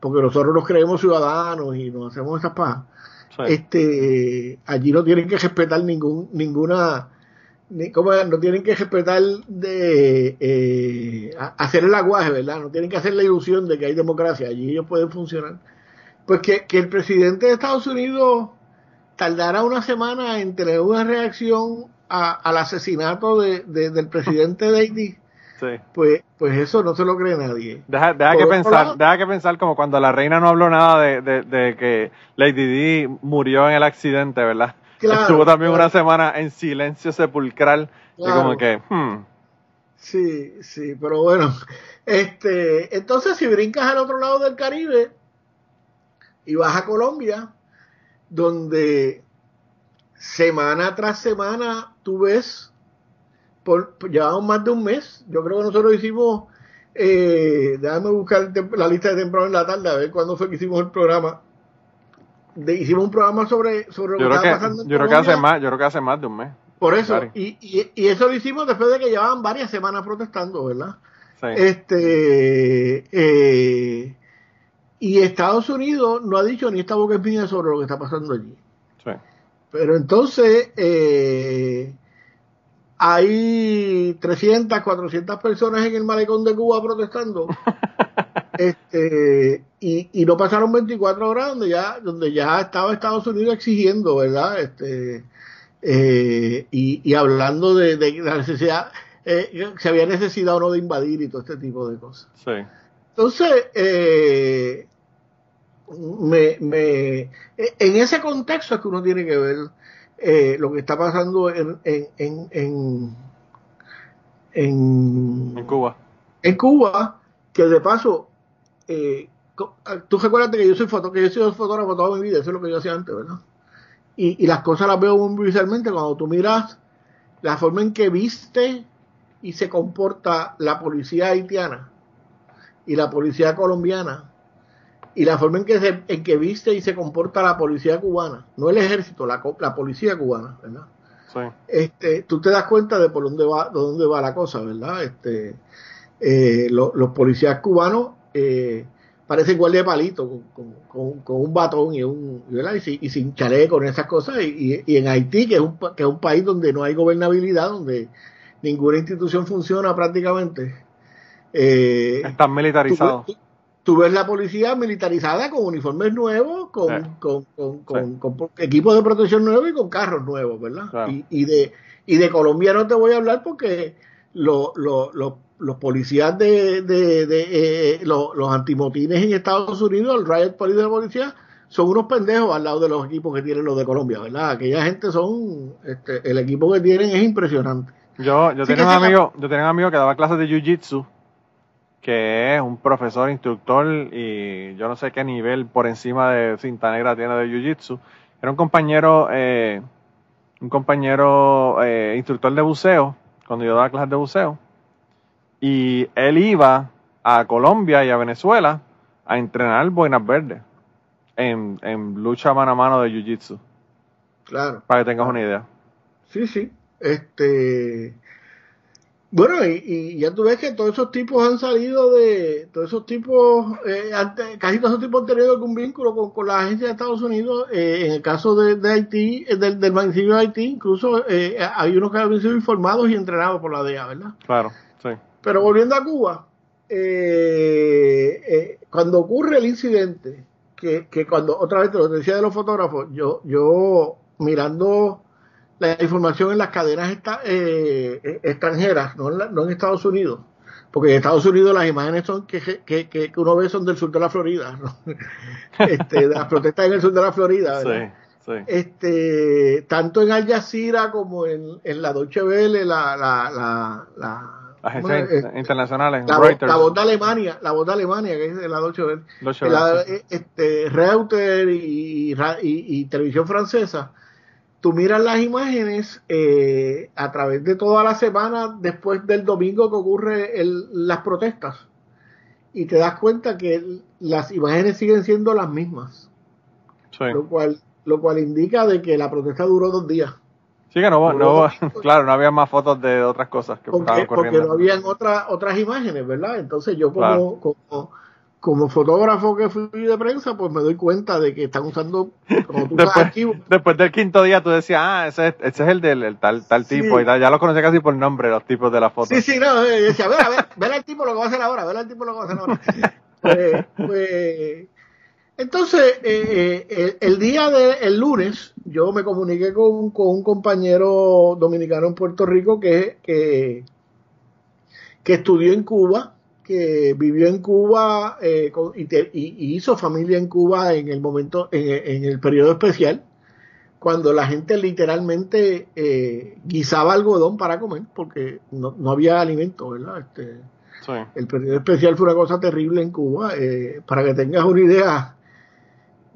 porque nosotros nos creemos ciudadanos y nos hacemos esas pajas sí. este allí no tienen que respetar ningún ninguna ni, ¿cómo es? no tienen que respetar de eh, hacer el aguaje verdad no tienen que hacer la ilusión de que hay democracia allí ellos pueden funcionar Pues que, que el presidente de Estados Unidos tardara una semana en tener una reacción a- al asesinato de, de- del presidente de Haití, Sí. pues, pues eso no se lo cree nadie. Deja, deja que pensar, lado- deja que pensar como cuando la reina no habló nada de, de, de que Lady Di murió en el accidente, ¿verdad? Claro, Estuvo también claro. una semana en silencio sepulcral y como que, hmm, Sí, sí, pero bueno, este, entonces si brincas al otro lado del Caribe y vas a Colombia, donde semana tras semana tú ves, por, llevamos más de un mes, yo creo que nosotros hicimos, eh, déjame buscar la lista de temprano en la tarde, a ver cuándo fue que hicimos el programa. De- hicimos un programa sobre, sobre lo yo que estaba pasando en yo creo que hace más, yo creo que hace más de un mes. Por eso, y, y, y eso lo hicimos después de que llevaban varias semanas protestando, ¿verdad? Sí. Este eh, y Estados Unidos no ha dicho ni esta boca espina sobre lo que está pasando allí. sí. Pero entonces eh, hay 300, 400 personas en el malecón de Cuba protestando. [LAUGHS] este y, y no pasaron 24 horas donde ya donde ya estaba Estados Unidos exigiendo, ¿verdad? Este eh, y, y hablando de, de la necesidad eh, si había necesidad o no de invadir y todo este tipo de cosas. Sí. Entonces, eh, me, me, en ese contexto es que uno tiene que ver eh, lo que está pasando en, en, en, en, En Cuba. en Cuba, que de paso, eh, co- tú recuerdas que yo soy foto, que yo he sido fotógrafo toda mi vida, eso es lo que yo hacía antes, ¿verdad? Y, y las cosas las veo muy visualmente cuando tú miras la forma en que viste y se comporta la policía haitiana y la policía colombiana y la forma en que se, en que viste y se comporta la policía cubana, no el ejército, la, la policía cubana, ¿verdad? Sí. este, tú te das cuenta de por dónde va, de dónde va la cosa, ¿verdad? Este, eh, lo- los policías cubanos eh, parecen guardia de palito, con, con- con- con un batón y, un, y, sin, y sin chaleco, con esas cosas. Y, en Haití, que es, un, que es un país donde no hay gobernabilidad, donde ninguna institución funciona prácticamente. eh, Están militarizados. tú- tú ves la policía militarizada con uniformes nuevos, con, Sí. con, con, con- con equipos de protección nuevos y con carros nuevos, ¿verdad? Claro. Y, y de y de Colombia no te voy a hablar porque lo- lo- lo- los policías de, de, de, eh, lo- los antimotines en Estados Unidos, el riot police de la policía, son unos pendejos al lado de los equipos que tienen los de Colombia, ¿verdad? Aquella gente son, este, el equipo que tienen es impresionante. Yo, yo tenía un amigo, yo tenía un amigo que daba clases de jiu-jitsu, que es un profesor, instructor, y yo no sé qué nivel por encima de cinta negra tiene de jiu-jitsu. Era un compañero, eh, un compañero eh, instructor de buceo, cuando yo daba clases de buceo. Y él iba a Colombia y a Venezuela a entrenar boinas verdes en, en lucha mano a mano de jiu-jitsu, Claro. para que tengas una idea. Sí, sí. Este. Bueno, y, y ya tú ves que todos esos tipos han salido de. Todos esos tipos. eh, ante- casi todos esos tipos han tenido algún vínculo con, con la agencia de Estados Unidos. eh, en el caso de, de Haití, eh, del, del municipio de Haití, incluso eh, hay unos que han sido informados y entrenados por la DEA, ¿verdad? Claro. Pero volviendo a Cuba, eh, eh, cuando ocurre el incidente, que, que cuando, otra vez te lo decía de los fotógrafos, yo, yo mirando la información en las cadenas esta- eh, eh, extranjeras, no en, la- no en Estados Unidos, porque en Estados Unidos las imágenes son que, que, que- que uno ve son del sur de la Florida, ¿no? [LAUGHS] este, de las protestas en el sur de la Florida, ¿verdad? Sí, sí. este tanto en Al Jazeera como en, en la Deutsche Welle la la la, Agencias in- internacionales, la, Reuters, la voz de Alemania la voz de Alemania que es la Deutsche Welle. Deutsche la, sí. eh, este Reuters y, y, y- televisión francesa. Tú miras las imágenes eh, a través de toda la semana después del domingo que ocurre el- las protestas y te das cuenta que las imágenes siguen siendo las mismas. Sí. lo cual lo cual indica de que la protesta duró dos días Sí que no, no, [LAUGHS] claro, no había más fotos de otras cosas que estaban porque, porque no habían otras otras imágenes verdad entonces yo como, Claro. como como fotógrafo que fui de prensa pues me doy cuenta de que están usando como tú Después, sabes archivos después del quinto día tú decías, ah, ese, es- ese es el del el tal, tal Sí. tipo y tal. Ya los conocía casi por nombre, los tipos de las fotos. Sí, sí, no, decía, a ver, a ver, ver al tipo lo que va a hacer ahora, ver al tipo lo que va a hacer ahora. [LAUGHS] pues, pues, entonces, eh, eh, el, día del lunes, yo me comuniqué con, un compañero dominicano en Puerto Rico que, que, estudió en Cuba, que vivió en Cuba eh, y, hizo familia en Cuba en el momento, en, el periodo especial, cuando la gente literalmente guisaba algodón para comer, porque no, había alimento, ¿verdad? Este, El periodo especial fue una cosa terrible en Cuba. para que tengas una idea,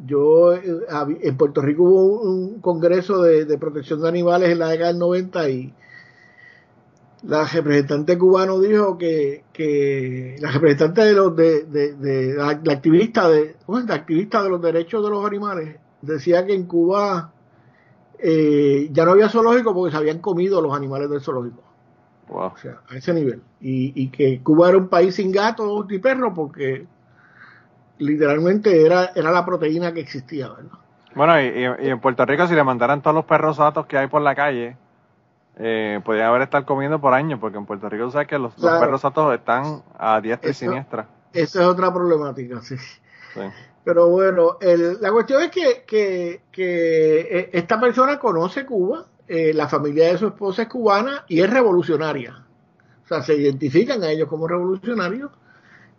yo eh, en Puerto Rico hubo un congreso de, protección de animales en la década del 90 y la representante cubano dijo que, que la representante de los de, de, la, activista de la activista de los derechos de los animales decía que en Cuba eh, ya no había zoológico porque se habían comido los animales del zoológico. O sea a ese nivel. Y, y que Cuba era un país sin gatos ni perros porque literalmente era, era la proteína que existía, ¿verdad? Bueno, y, en Puerto Rico si le mandaran todos los perros satos que hay por la calle, eh, podría haber estar comiendo por años, porque en Puerto Rico sabes que los, perros satos están a diestra y siniestra. Esa es otra problemática, sí. Pero bueno, la cuestión es que, que, eh, esta persona conoce Cuba, eh, la familia de su esposa es cubana y es revolucionaria. O sea, se identifican a ellos como revolucionarios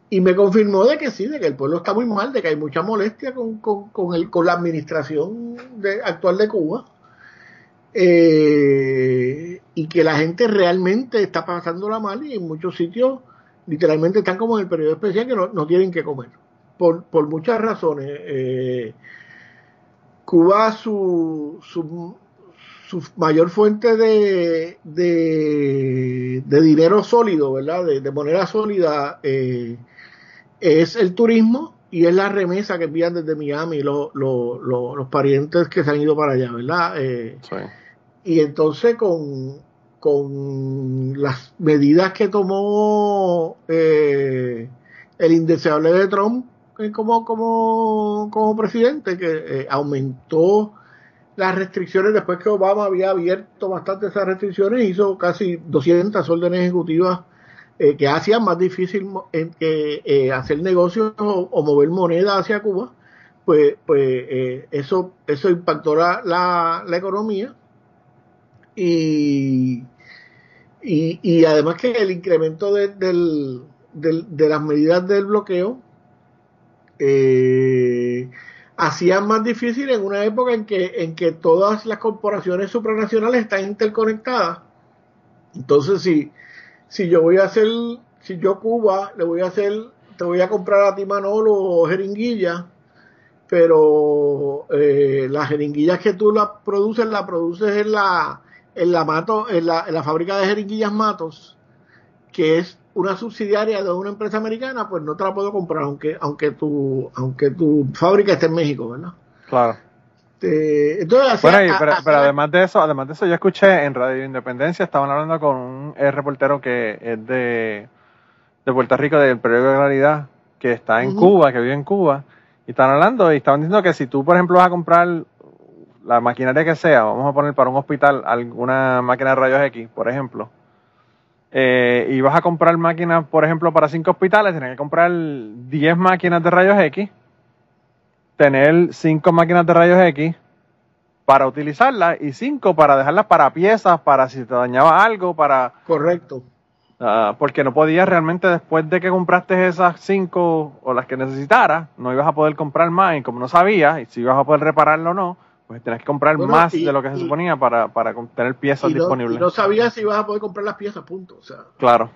y me confirmó de que sí, de que el pueblo está muy mal, de que hay mucha molestia con, con, el, con la administración actual de Cuba. Eh, y que la gente realmente está pasándola mal y en muchos sitios literalmente están como en el periodo especial que no, tienen que comer. Por, por muchas razones. Eh, Cuba, su, su, su, mayor fuente de, de, dinero sólido, ¿verdad? De, de moneda sólida, eh, es el turismo y es la remesa que envían desde Miami los, los, parientes que se han ido para allá, ¿verdad? Eh, y entonces con, con las medidas que tomó eh, el indeseable de Trump eh, como, como, como presidente, que aumentó las restricciones después que Obama había abierto bastante esas restricciones, hizo casi 200 órdenes ejecutivas eh, que hacía más difícil eh, hacer negocios o, mover moneda hacia Cuba, pues, pues eh, eso, eso impactó la, la, economía y, y, además que el incremento de, del, de las medidas del bloqueo hacía más difícil en una época en que, en que todas las corporaciones supranacionales están interconectadas. Entonces, si, si yo voy a hacer, si yo Cuba le voy a hacer, te voy a comprar a ti Manolo o jeringuillas, pero eh, las jeringuillas que tú las produces, las produces en la, en la Mato, en la, en la fábrica de jeringuillas Matos, que es una subsidiaria de una empresa americana, pues no te la puedo comprar, aunque, aunque tu, aunque tu fábrica esté en México, ¿verdad? Claro. Este, entonces, bueno, pero, además de eso, además de eso, yo escuché en Radio Independencia, estaban hablando con un reportero que es de, de Puerto Rico, del periódico de Claridad, que está en Cuba, que vive en Cuba, y estaban hablando y estaban diciendo que si tú, por ejemplo, vas a comprar la maquinaria que sea, vamos a poner para un hospital alguna máquina de rayos X, por ejemplo, eh, y vas a comprar máquinas, por ejemplo, para cinco hospitales, tienes que comprar 10 máquinas de rayos X tener cinco máquinas de rayos X para utilizarlas y cinco para dejarlas para piezas, para si te dañaba algo, para... Correcto. Ah, porque no podías realmente después de que compraste esas cinco o las que necesitaras, no ibas a poder comprar más y como no sabías y si ibas a poder repararlo o no, pues tenías que comprar más de lo que se suponía para, para tener piezas disponibles. Y no sabías si ibas a poder comprar las piezas, punto. O sea, claro,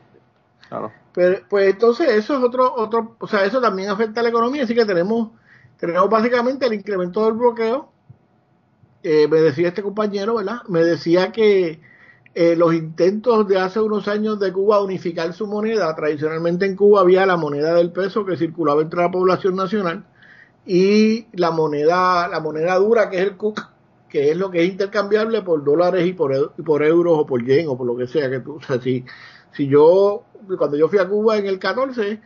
claro. Pero, pues entonces eso es otro, otro, o sea, eso también afecta a la economía, así que tenemos tenemos básicamente el incremento del bloqueo. Eh, me decía este compañero, ¿verdad? Me decía que eh, los intentos de hace unos años de Cuba unificar su moneda, tradicionalmente en Cuba había la moneda del peso que circulaba entre la población nacional y la moneda, la moneda dura que es el CUC, que es lo que es intercambiable por dólares y por, por euros o por yen o por lo que sea que tú, o sea, si, si yo, cuando yo fui a Cuba en el 14,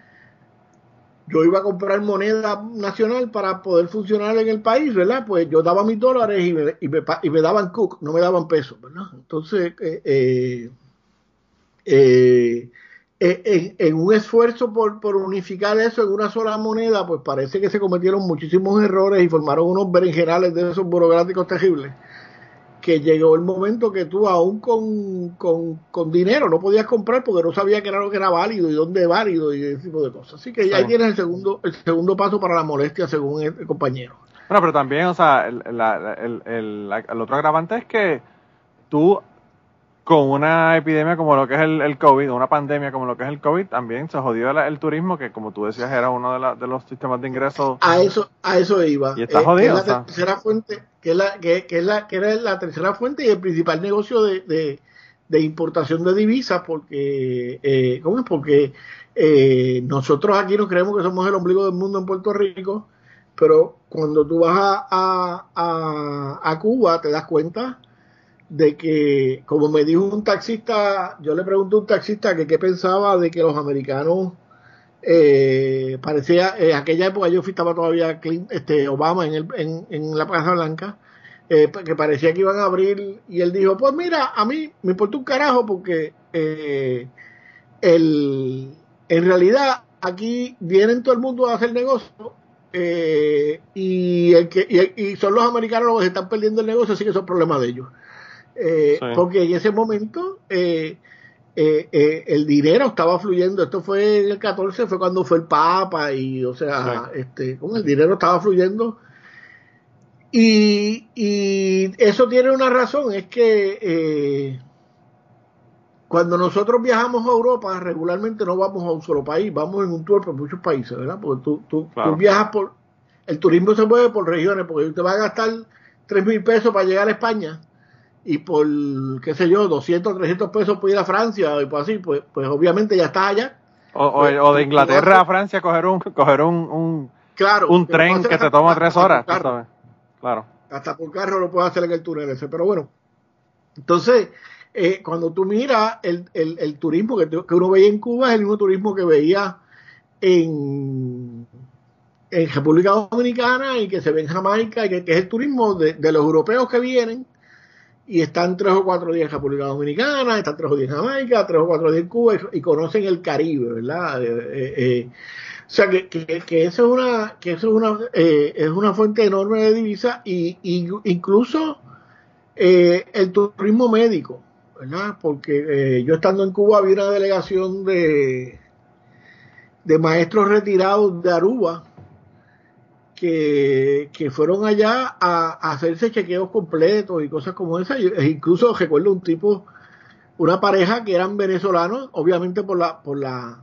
yo iba a comprar moneda nacional para poder funcionar en el país, ¿verdad? Pues yo daba mis dólares y me, y me, daban cook, no me daban pesos, ¿verdad? Entonces, eh, eh, eh eh, en, un esfuerzo por, por, unificar eso en una sola moneda, pues parece que se cometieron muchísimos errores y formaron unos berenjenales de esos burocráticos terribles que llegó el momento que tú aún con, con, dinero no podías comprar porque no sabía qué era lo que era válido y dónde es válido y ese tipo de cosas. Así que ya ahí tienes el segundo, el segundo paso para la molestia según el, compañero. Bueno, pero también, o sea, el, el, el, otro agravante es que tú con una epidemia como lo que es el, el, COVID, una pandemia como lo que es el COVID, también se jodió el, turismo, que como tú decías era uno de, de, los sistemas de ingresos. A eso, a eso iba. Y está jodido. Eh, que es la tercera fuente, que, es la, que, es la, que era la tercera fuente y el principal negocio de, de, importación de divisas, porque, eh, ¿cómo es? Porque eh, nosotros aquí nos creemos que somos el ombligo del mundo en Puerto Rico, pero cuando tú vas a, a, a Cuba te das cuenta de que, como me dijo un taxista, yo le pregunté a un taxista que qué pensaba de que los americanos, eh, parecía, en aquella época yo estaba todavía este, Obama en, el, en, la Casa Blanca, eh, que parecía que iban a abrir, y él dijo, pues mira, a mí me importa un carajo porque eh, el, en realidad aquí vienen todo el mundo a hacer negocio eh, y, el que, y, y, son los americanos los que están perdiendo el negocio, así que eso es problema de ellos. Eh, porque en ese momento eh, eh, el dinero estaba fluyendo. Esto fue en el 14, fue cuando fue el Papa, y o sea, este, el dinero estaba fluyendo. Y, y, eso tiene una razón, es que cuando nosotros viajamos a Europa, regularmente no vamos a un solo país, vamos en un tour por muchos países, ¿verdad? Porque tú, tú, tú viajas por. El turismo se mueve por regiones, porque usted va a gastar 3 mil pesos para llegar a España y por, qué sé yo, 200, 300 pesos por ir a Francia y pues así, pues, pues obviamente ya está allá. O, o, pues, de Inglaterra a Francia coger un, coger un, un, claro, un tren que te toma tres horas. Claro. Hasta por carro lo puedes hacer en el túnel ese, pero bueno. Entonces, eh, cuando tú miras el, el, el turismo que, que, uno veía en Cuba es el mismo turismo que veía en, en República Dominicana y que se ve en Jamaica y que, que es el turismo de, de los europeos que vienen y están tres o cuatro días en República Dominicana, están tres o días en Jamaica, tres o cuatro días en Cuba y, conocen el Caribe, ¿verdad? Eh, eh, eh, o sea que, que, eso es una que eso es una es una fuente enorme de divisas y, incluso el turismo médico, ¿verdad? Porque yo estando en Cuba había una delegación de de maestros retirados de Aruba que, fueron allá a, hacerse chequeos completos y cosas como esa. E incluso recuerdo un tipo, una pareja que eran venezolanos, obviamente por la, por la,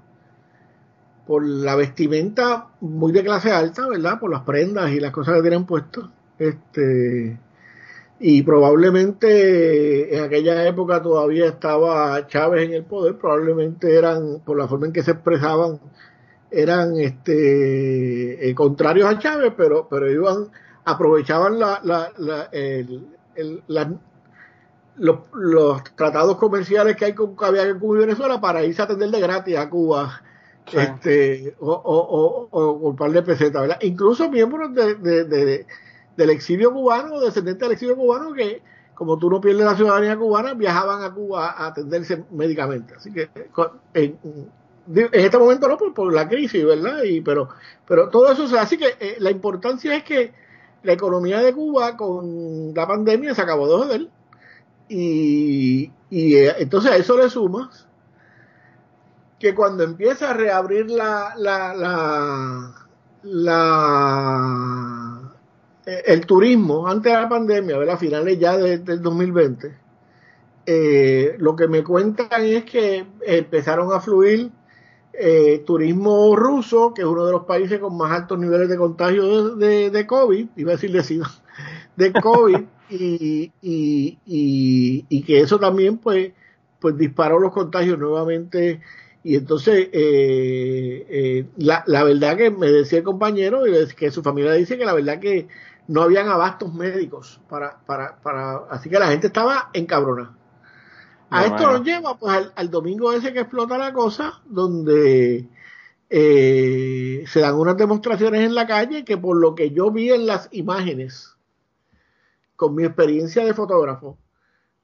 por la vestimenta muy de clase alta, ¿verdad? Por las prendas y las cosas que tienen puesto. Este, y probablemente en aquella época todavía estaba Chávez en el poder, probablemente eran, por la forma en que se expresaban, eran este eh, contrarios a Chávez, pero pero iban aprovechaban la, la, la, el, los, los, tratados comerciales que hay con que había y Venezuela para irse a atender de gratis a Cuba este o, o, o, o par de pesetas, ¿verdad? Incluso miembros de, de, del exilio cubano, descendientes del exilio cubano que como tú no pierdes la ciudadanía cubana, viajaban a Cuba a atenderse médicamente. Así que en, en este momento no por, la crisis, ¿verdad? Y, pero, pero todo eso se así que eh, la importancia es que la economía de Cuba con la pandemia se acabó de joder y, y eh, entonces a eso le sumas que cuando empieza a reabrir la, la, la, la eh, el turismo antes de la pandemia, ¿verdad? A finales ya del 2020, lo que me cuentan es que empezaron a fluir eh, turismo ruso, que es uno de los países con más altos niveles de contagio de, de, COVID, iba a decir de [LAUGHS] de COVID, y, y, y, que eso también pues, pues disparó los contagios nuevamente. Y entonces, eh, eh, la, la verdad que me decía el compañero, y que su familia dice que la verdad que no habían abastos médicos para, para, para, así que la gente estaba encabronada. A esto nos lleva pues al, domingo ese que explota la cosa, donde eh, se dan unas demostraciones en la calle que por lo que yo vi en las imágenes, con mi experiencia de fotógrafo,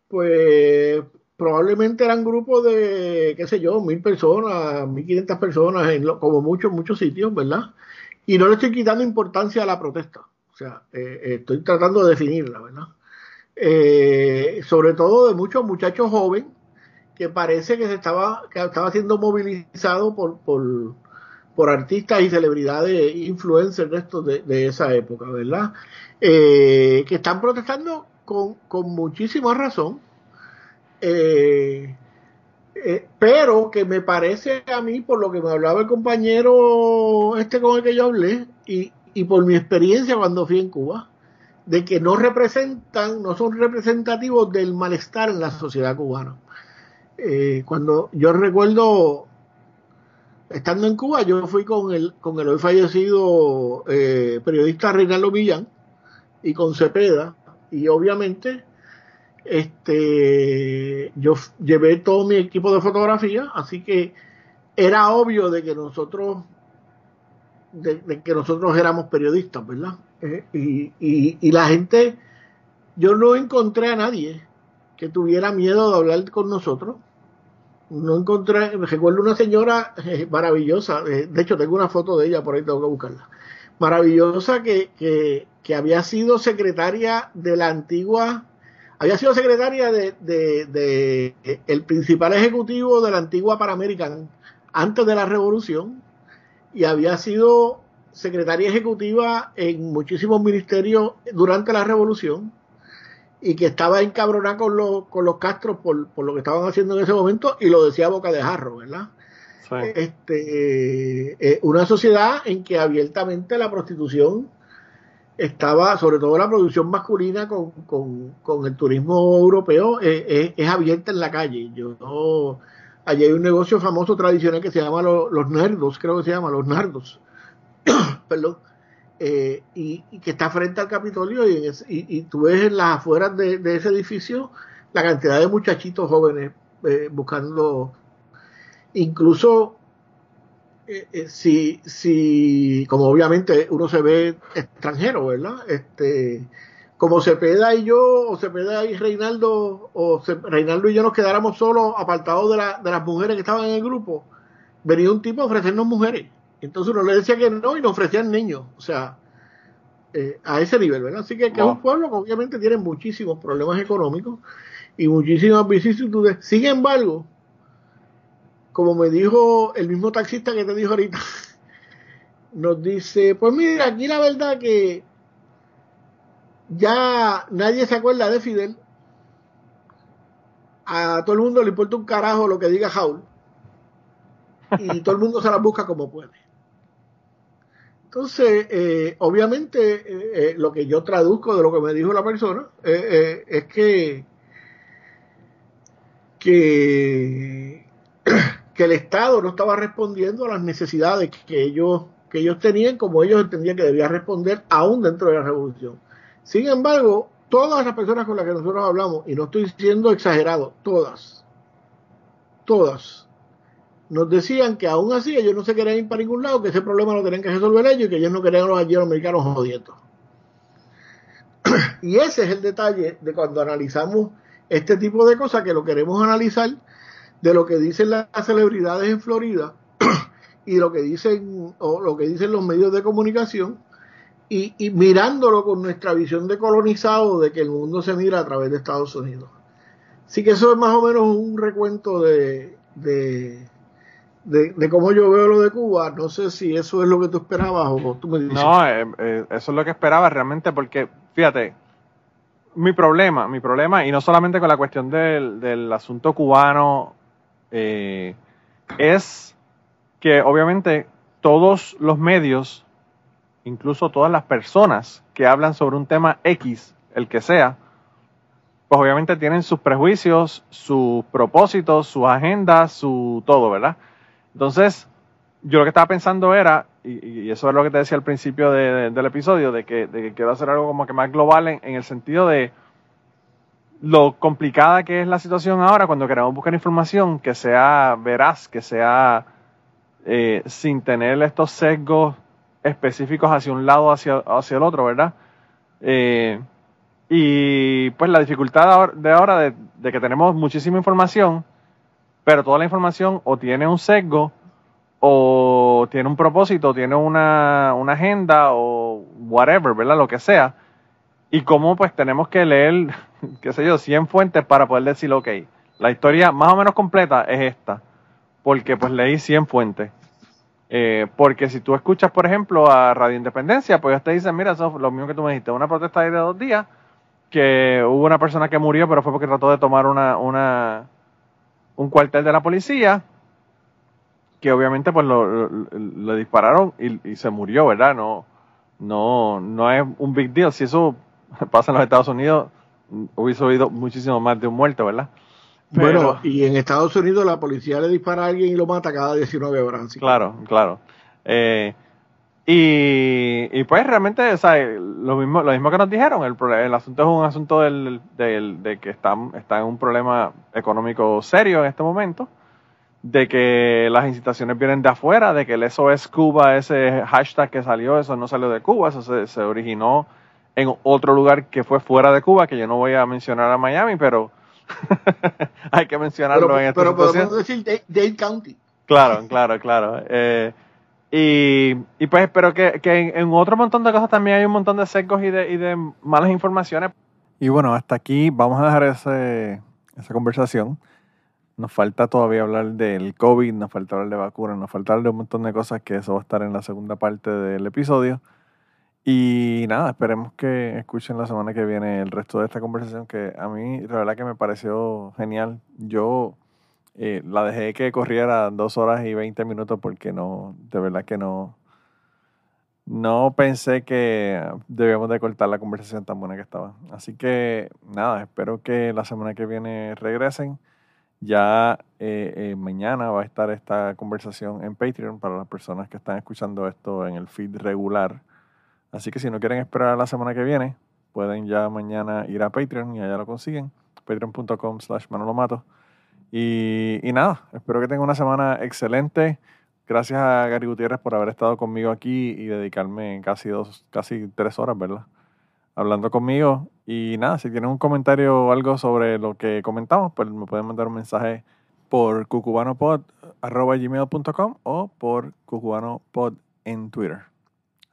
pues probablemente eran grupos de, qué sé yo, mil personas, mil quinientas personas, en como muchos, muchos sitios, ¿verdad? Y no le estoy quitando importancia a la protesta. O sea, eh, estoy tratando de definirla, ¿verdad? Eh, sobre todo de muchos muchachos jóvenes que parece que se estaba, que estaba siendo movilizado por, por, por artistas y celebridades, influencers de, estos de, de esa época, ¿verdad? que están protestando con, con muchísima razón eh, eh, pero que me parece a mí, por lo que me hablaba el compañero este con el que yo hablé, y, y por mi experiencia cuando fui en Cuba, de que no representan, no son representativos del malestar en la sociedad cubana. Eh, cuando yo recuerdo, estando en Cuba, yo fui con el, con el hoy fallecido periodista Reinaldo Millán y con Cepeda, y obviamente este, yo llevé todo mi equipo de fotografía, así que era obvio de que nosotros, de, que nosotros éramos periodistas, ¿verdad? Eh, y, y, la gente, yo no encontré a nadie que tuviera miedo de hablar con nosotros. No encontré, recuerdo una señora eh, maravillosa, eh, de hecho tengo una foto de ella, por ahí tengo que buscarla, maravillosa que, que, que había sido secretaria de la antigua había sido secretaria de, el principal ejecutivo de la antigua Panamerican antes de la revolución y había sido secretaria ejecutiva en muchísimos ministerios durante la revolución y que estaba encabronada con los, con los Castros por, por lo que estaban haciendo en ese momento y lo decía boca de jarro, ¿verdad? Este, eh, una sociedad en que abiertamente la prostitución estaba, sobre todo la producción masculina con, con, el turismo europeo, eh, eh, es abierta en la calle. Yo, allí hay un negocio famoso tradicional que se llama Los Nerdos, creo que se llama Los Nardos, [COUGHS] perdón, eh, y, que está frente al Capitolio y, y, tú ves en las afueras de, de, ese edificio la cantidad de muchachitos jóvenes buscando, incluso eh, eh, si, si, como obviamente uno se ve extranjero, ¿verdad? Este, como Cepeda y yo, o Cepeda y Reinaldo, o Reinaldo y yo nos quedáramos solos, apartados de, la, de las mujeres que estaban en el grupo, venía un tipo a ofrecernos mujeres. Entonces uno le decía que no y nos ofrecían niños. O sea, eh, a ese nivel, ¿verdad? Así que, es un pueblo que obviamente tiene muchísimos problemas económicos y muchísimas vicisitudes. Sin embargo, como me dijo el mismo taxista que te dijo ahorita, [LAUGHS] nos dice, pues mira, aquí la verdad que ya nadie se acuerda de Fidel, a todo el mundo le importa un carajo lo que diga Jaul, y [LAUGHS] todo el mundo se la busca como puede. Entonces, eh, obviamente, eh, eh, lo que yo traduzco de lo que me dijo la persona es que, que [CLEARS THROAT] que el Estado no estaba respondiendo a las necesidades que ellos, que ellos tenían como ellos entendían que debía responder aún dentro de la revolución. Sin embargo, todas las personas con las que nosotros hablamos, y no estoy siendo exagerado, todas, todas, nos decían que aún así ellos no se querían ir para ningún lado, que ese problema lo tenían que resolver ellos y que ellos no querían a los americanos jodiendo. [CLEARS THROAT] y ese es el detalle de cuando analizamos este tipo de cosas, que lo queremos analizar de lo que dicen las celebridades en Florida [CLEARS THROAT] y lo que dicen o lo que dicen los medios de comunicación y, mirándolo con nuestra visión de colonizado de que el mundo se mira a través de Estados Unidos. Así que eso es más o menos un recuento de, de, de, cómo yo veo lo de Cuba. No sé si eso es lo que tú esperabas o tú me dices. No, eh, eh, eso es lo que esperaba realmente porque, fíjate, mi problema, mi problema, y no solamente con la cuestión del, del asunto cubano eh, es que obviamente todos los medios, incluso todas las personas que hablan sobre un tema X, el que sea, pues obviamente tienen sus prejuicios, sus propósitos, sus agendas, su todo, ¿verdad? Entonces, yo lo que estaba pensando era, y, eso es lo que te decía al principio del episodio, de que, de que, quiero hacer algo como que más global en el sentido de lo complicada que es la situación ahora cuando queremos buscar información que sea veraz, que sea eh, sin tener estos sesgos específicos hacia un lado o hacia, hacia el otro, ¿verdad? Eh, Y pues la dificultad de ahora de, que tenemos muchísima información, pero toda la información o tiene un sesgo, o tiene un propósito, tiene una, una agenda, o whatever, ¿verdad? Lo que sea. Y cómo pues tenemos que leer, [LAUGHS] qué sé yo, 100 fuentes para poder decir, ok, la historia más o menos completa es esta, porque pues leí 100 fuentes. Eh, porque si tú escuchas, por ejemplo, a Radio Independencia, pues ellos te dicen, mira, eso es lo mismo que tú me dijiste, una protesta de dos días, que hubo una persona que murió, pero fue porque trató de tomar una, una un cuartel de la policía, que obviamente pues lo, lo, dispararon y, y, se murió, ¿verdad? No, no, no es un big deal. Si eso [LAUGHS] pasa en los Estados Unidos, hubiese oído muchísimo más de un muerto, ¿verdad? Bueno, y en Estados Unidos la policía le dispara a alguien y lo mata cada 19 horas. Claro, claro. Eh, y, y, pues realmente, o sea, lo mismo, lo mismo que nos dijeron, el, el asunto es un asunto del, del, de que está, está en un problema económico serio en este momento, de que las incitaciones vienen de afuera, de que el SOS Cuba, ese hashtag que salió, eso no salió de Cuba, eso se, se originó en otro lugar que fue fuera de Cuba, que yo no voy a mencionar a Miami, pero [LAUGHS] hay que mencionarlo pero, en esta pero situación. podemos decir Dade County. Claro, claro, claro. Eh, y, y, pues espero que, que en, en, otro montón de cosas también hay un montón de secos y de, y de malas informaciones. Y bueno, hasta aquí vamos a dejar ese, esa conversación. Nos falta todavía hablar del COVID, nos falta hablar de vacunas, nos falta hablar de un montón de cosas que eso va a estar en la segunda parte del episodio. Y nada, esperemos que escuchen la semana que viene el resto de esta conversación que a mí la verdad que me pareció genial. Yo eh, la dejé que corriera dos horas y veinte minutos porque no, de verdad que no, no pensé que debíamos de cortar la conversación tan buena que estaba. Así que nada, espero que la semana que viene regresen. Ya eh, eh, mañana va a estar esta conversación en Patreon para las personas que están escuchando esto en el feed regular. Así que si no quieren esperar a la semana que viene, pueden ya mañana ir a Patreon y allá lo consiguen. Patreon.com slash manolomato. Y, y nada, espero que tengan una semana excelente. Gracias a Gary Gutiérrez por haber estado conmigo aquí y dedicarme casi dos, casi tres horas, ¿verdad? Hablando conmigo. Y nada, si tienen un comentario o algo sobre lo que comentamos, pues me pueden mandar un mensaje por cucubanopod.gmail.com o por cucubanopod en Twitter.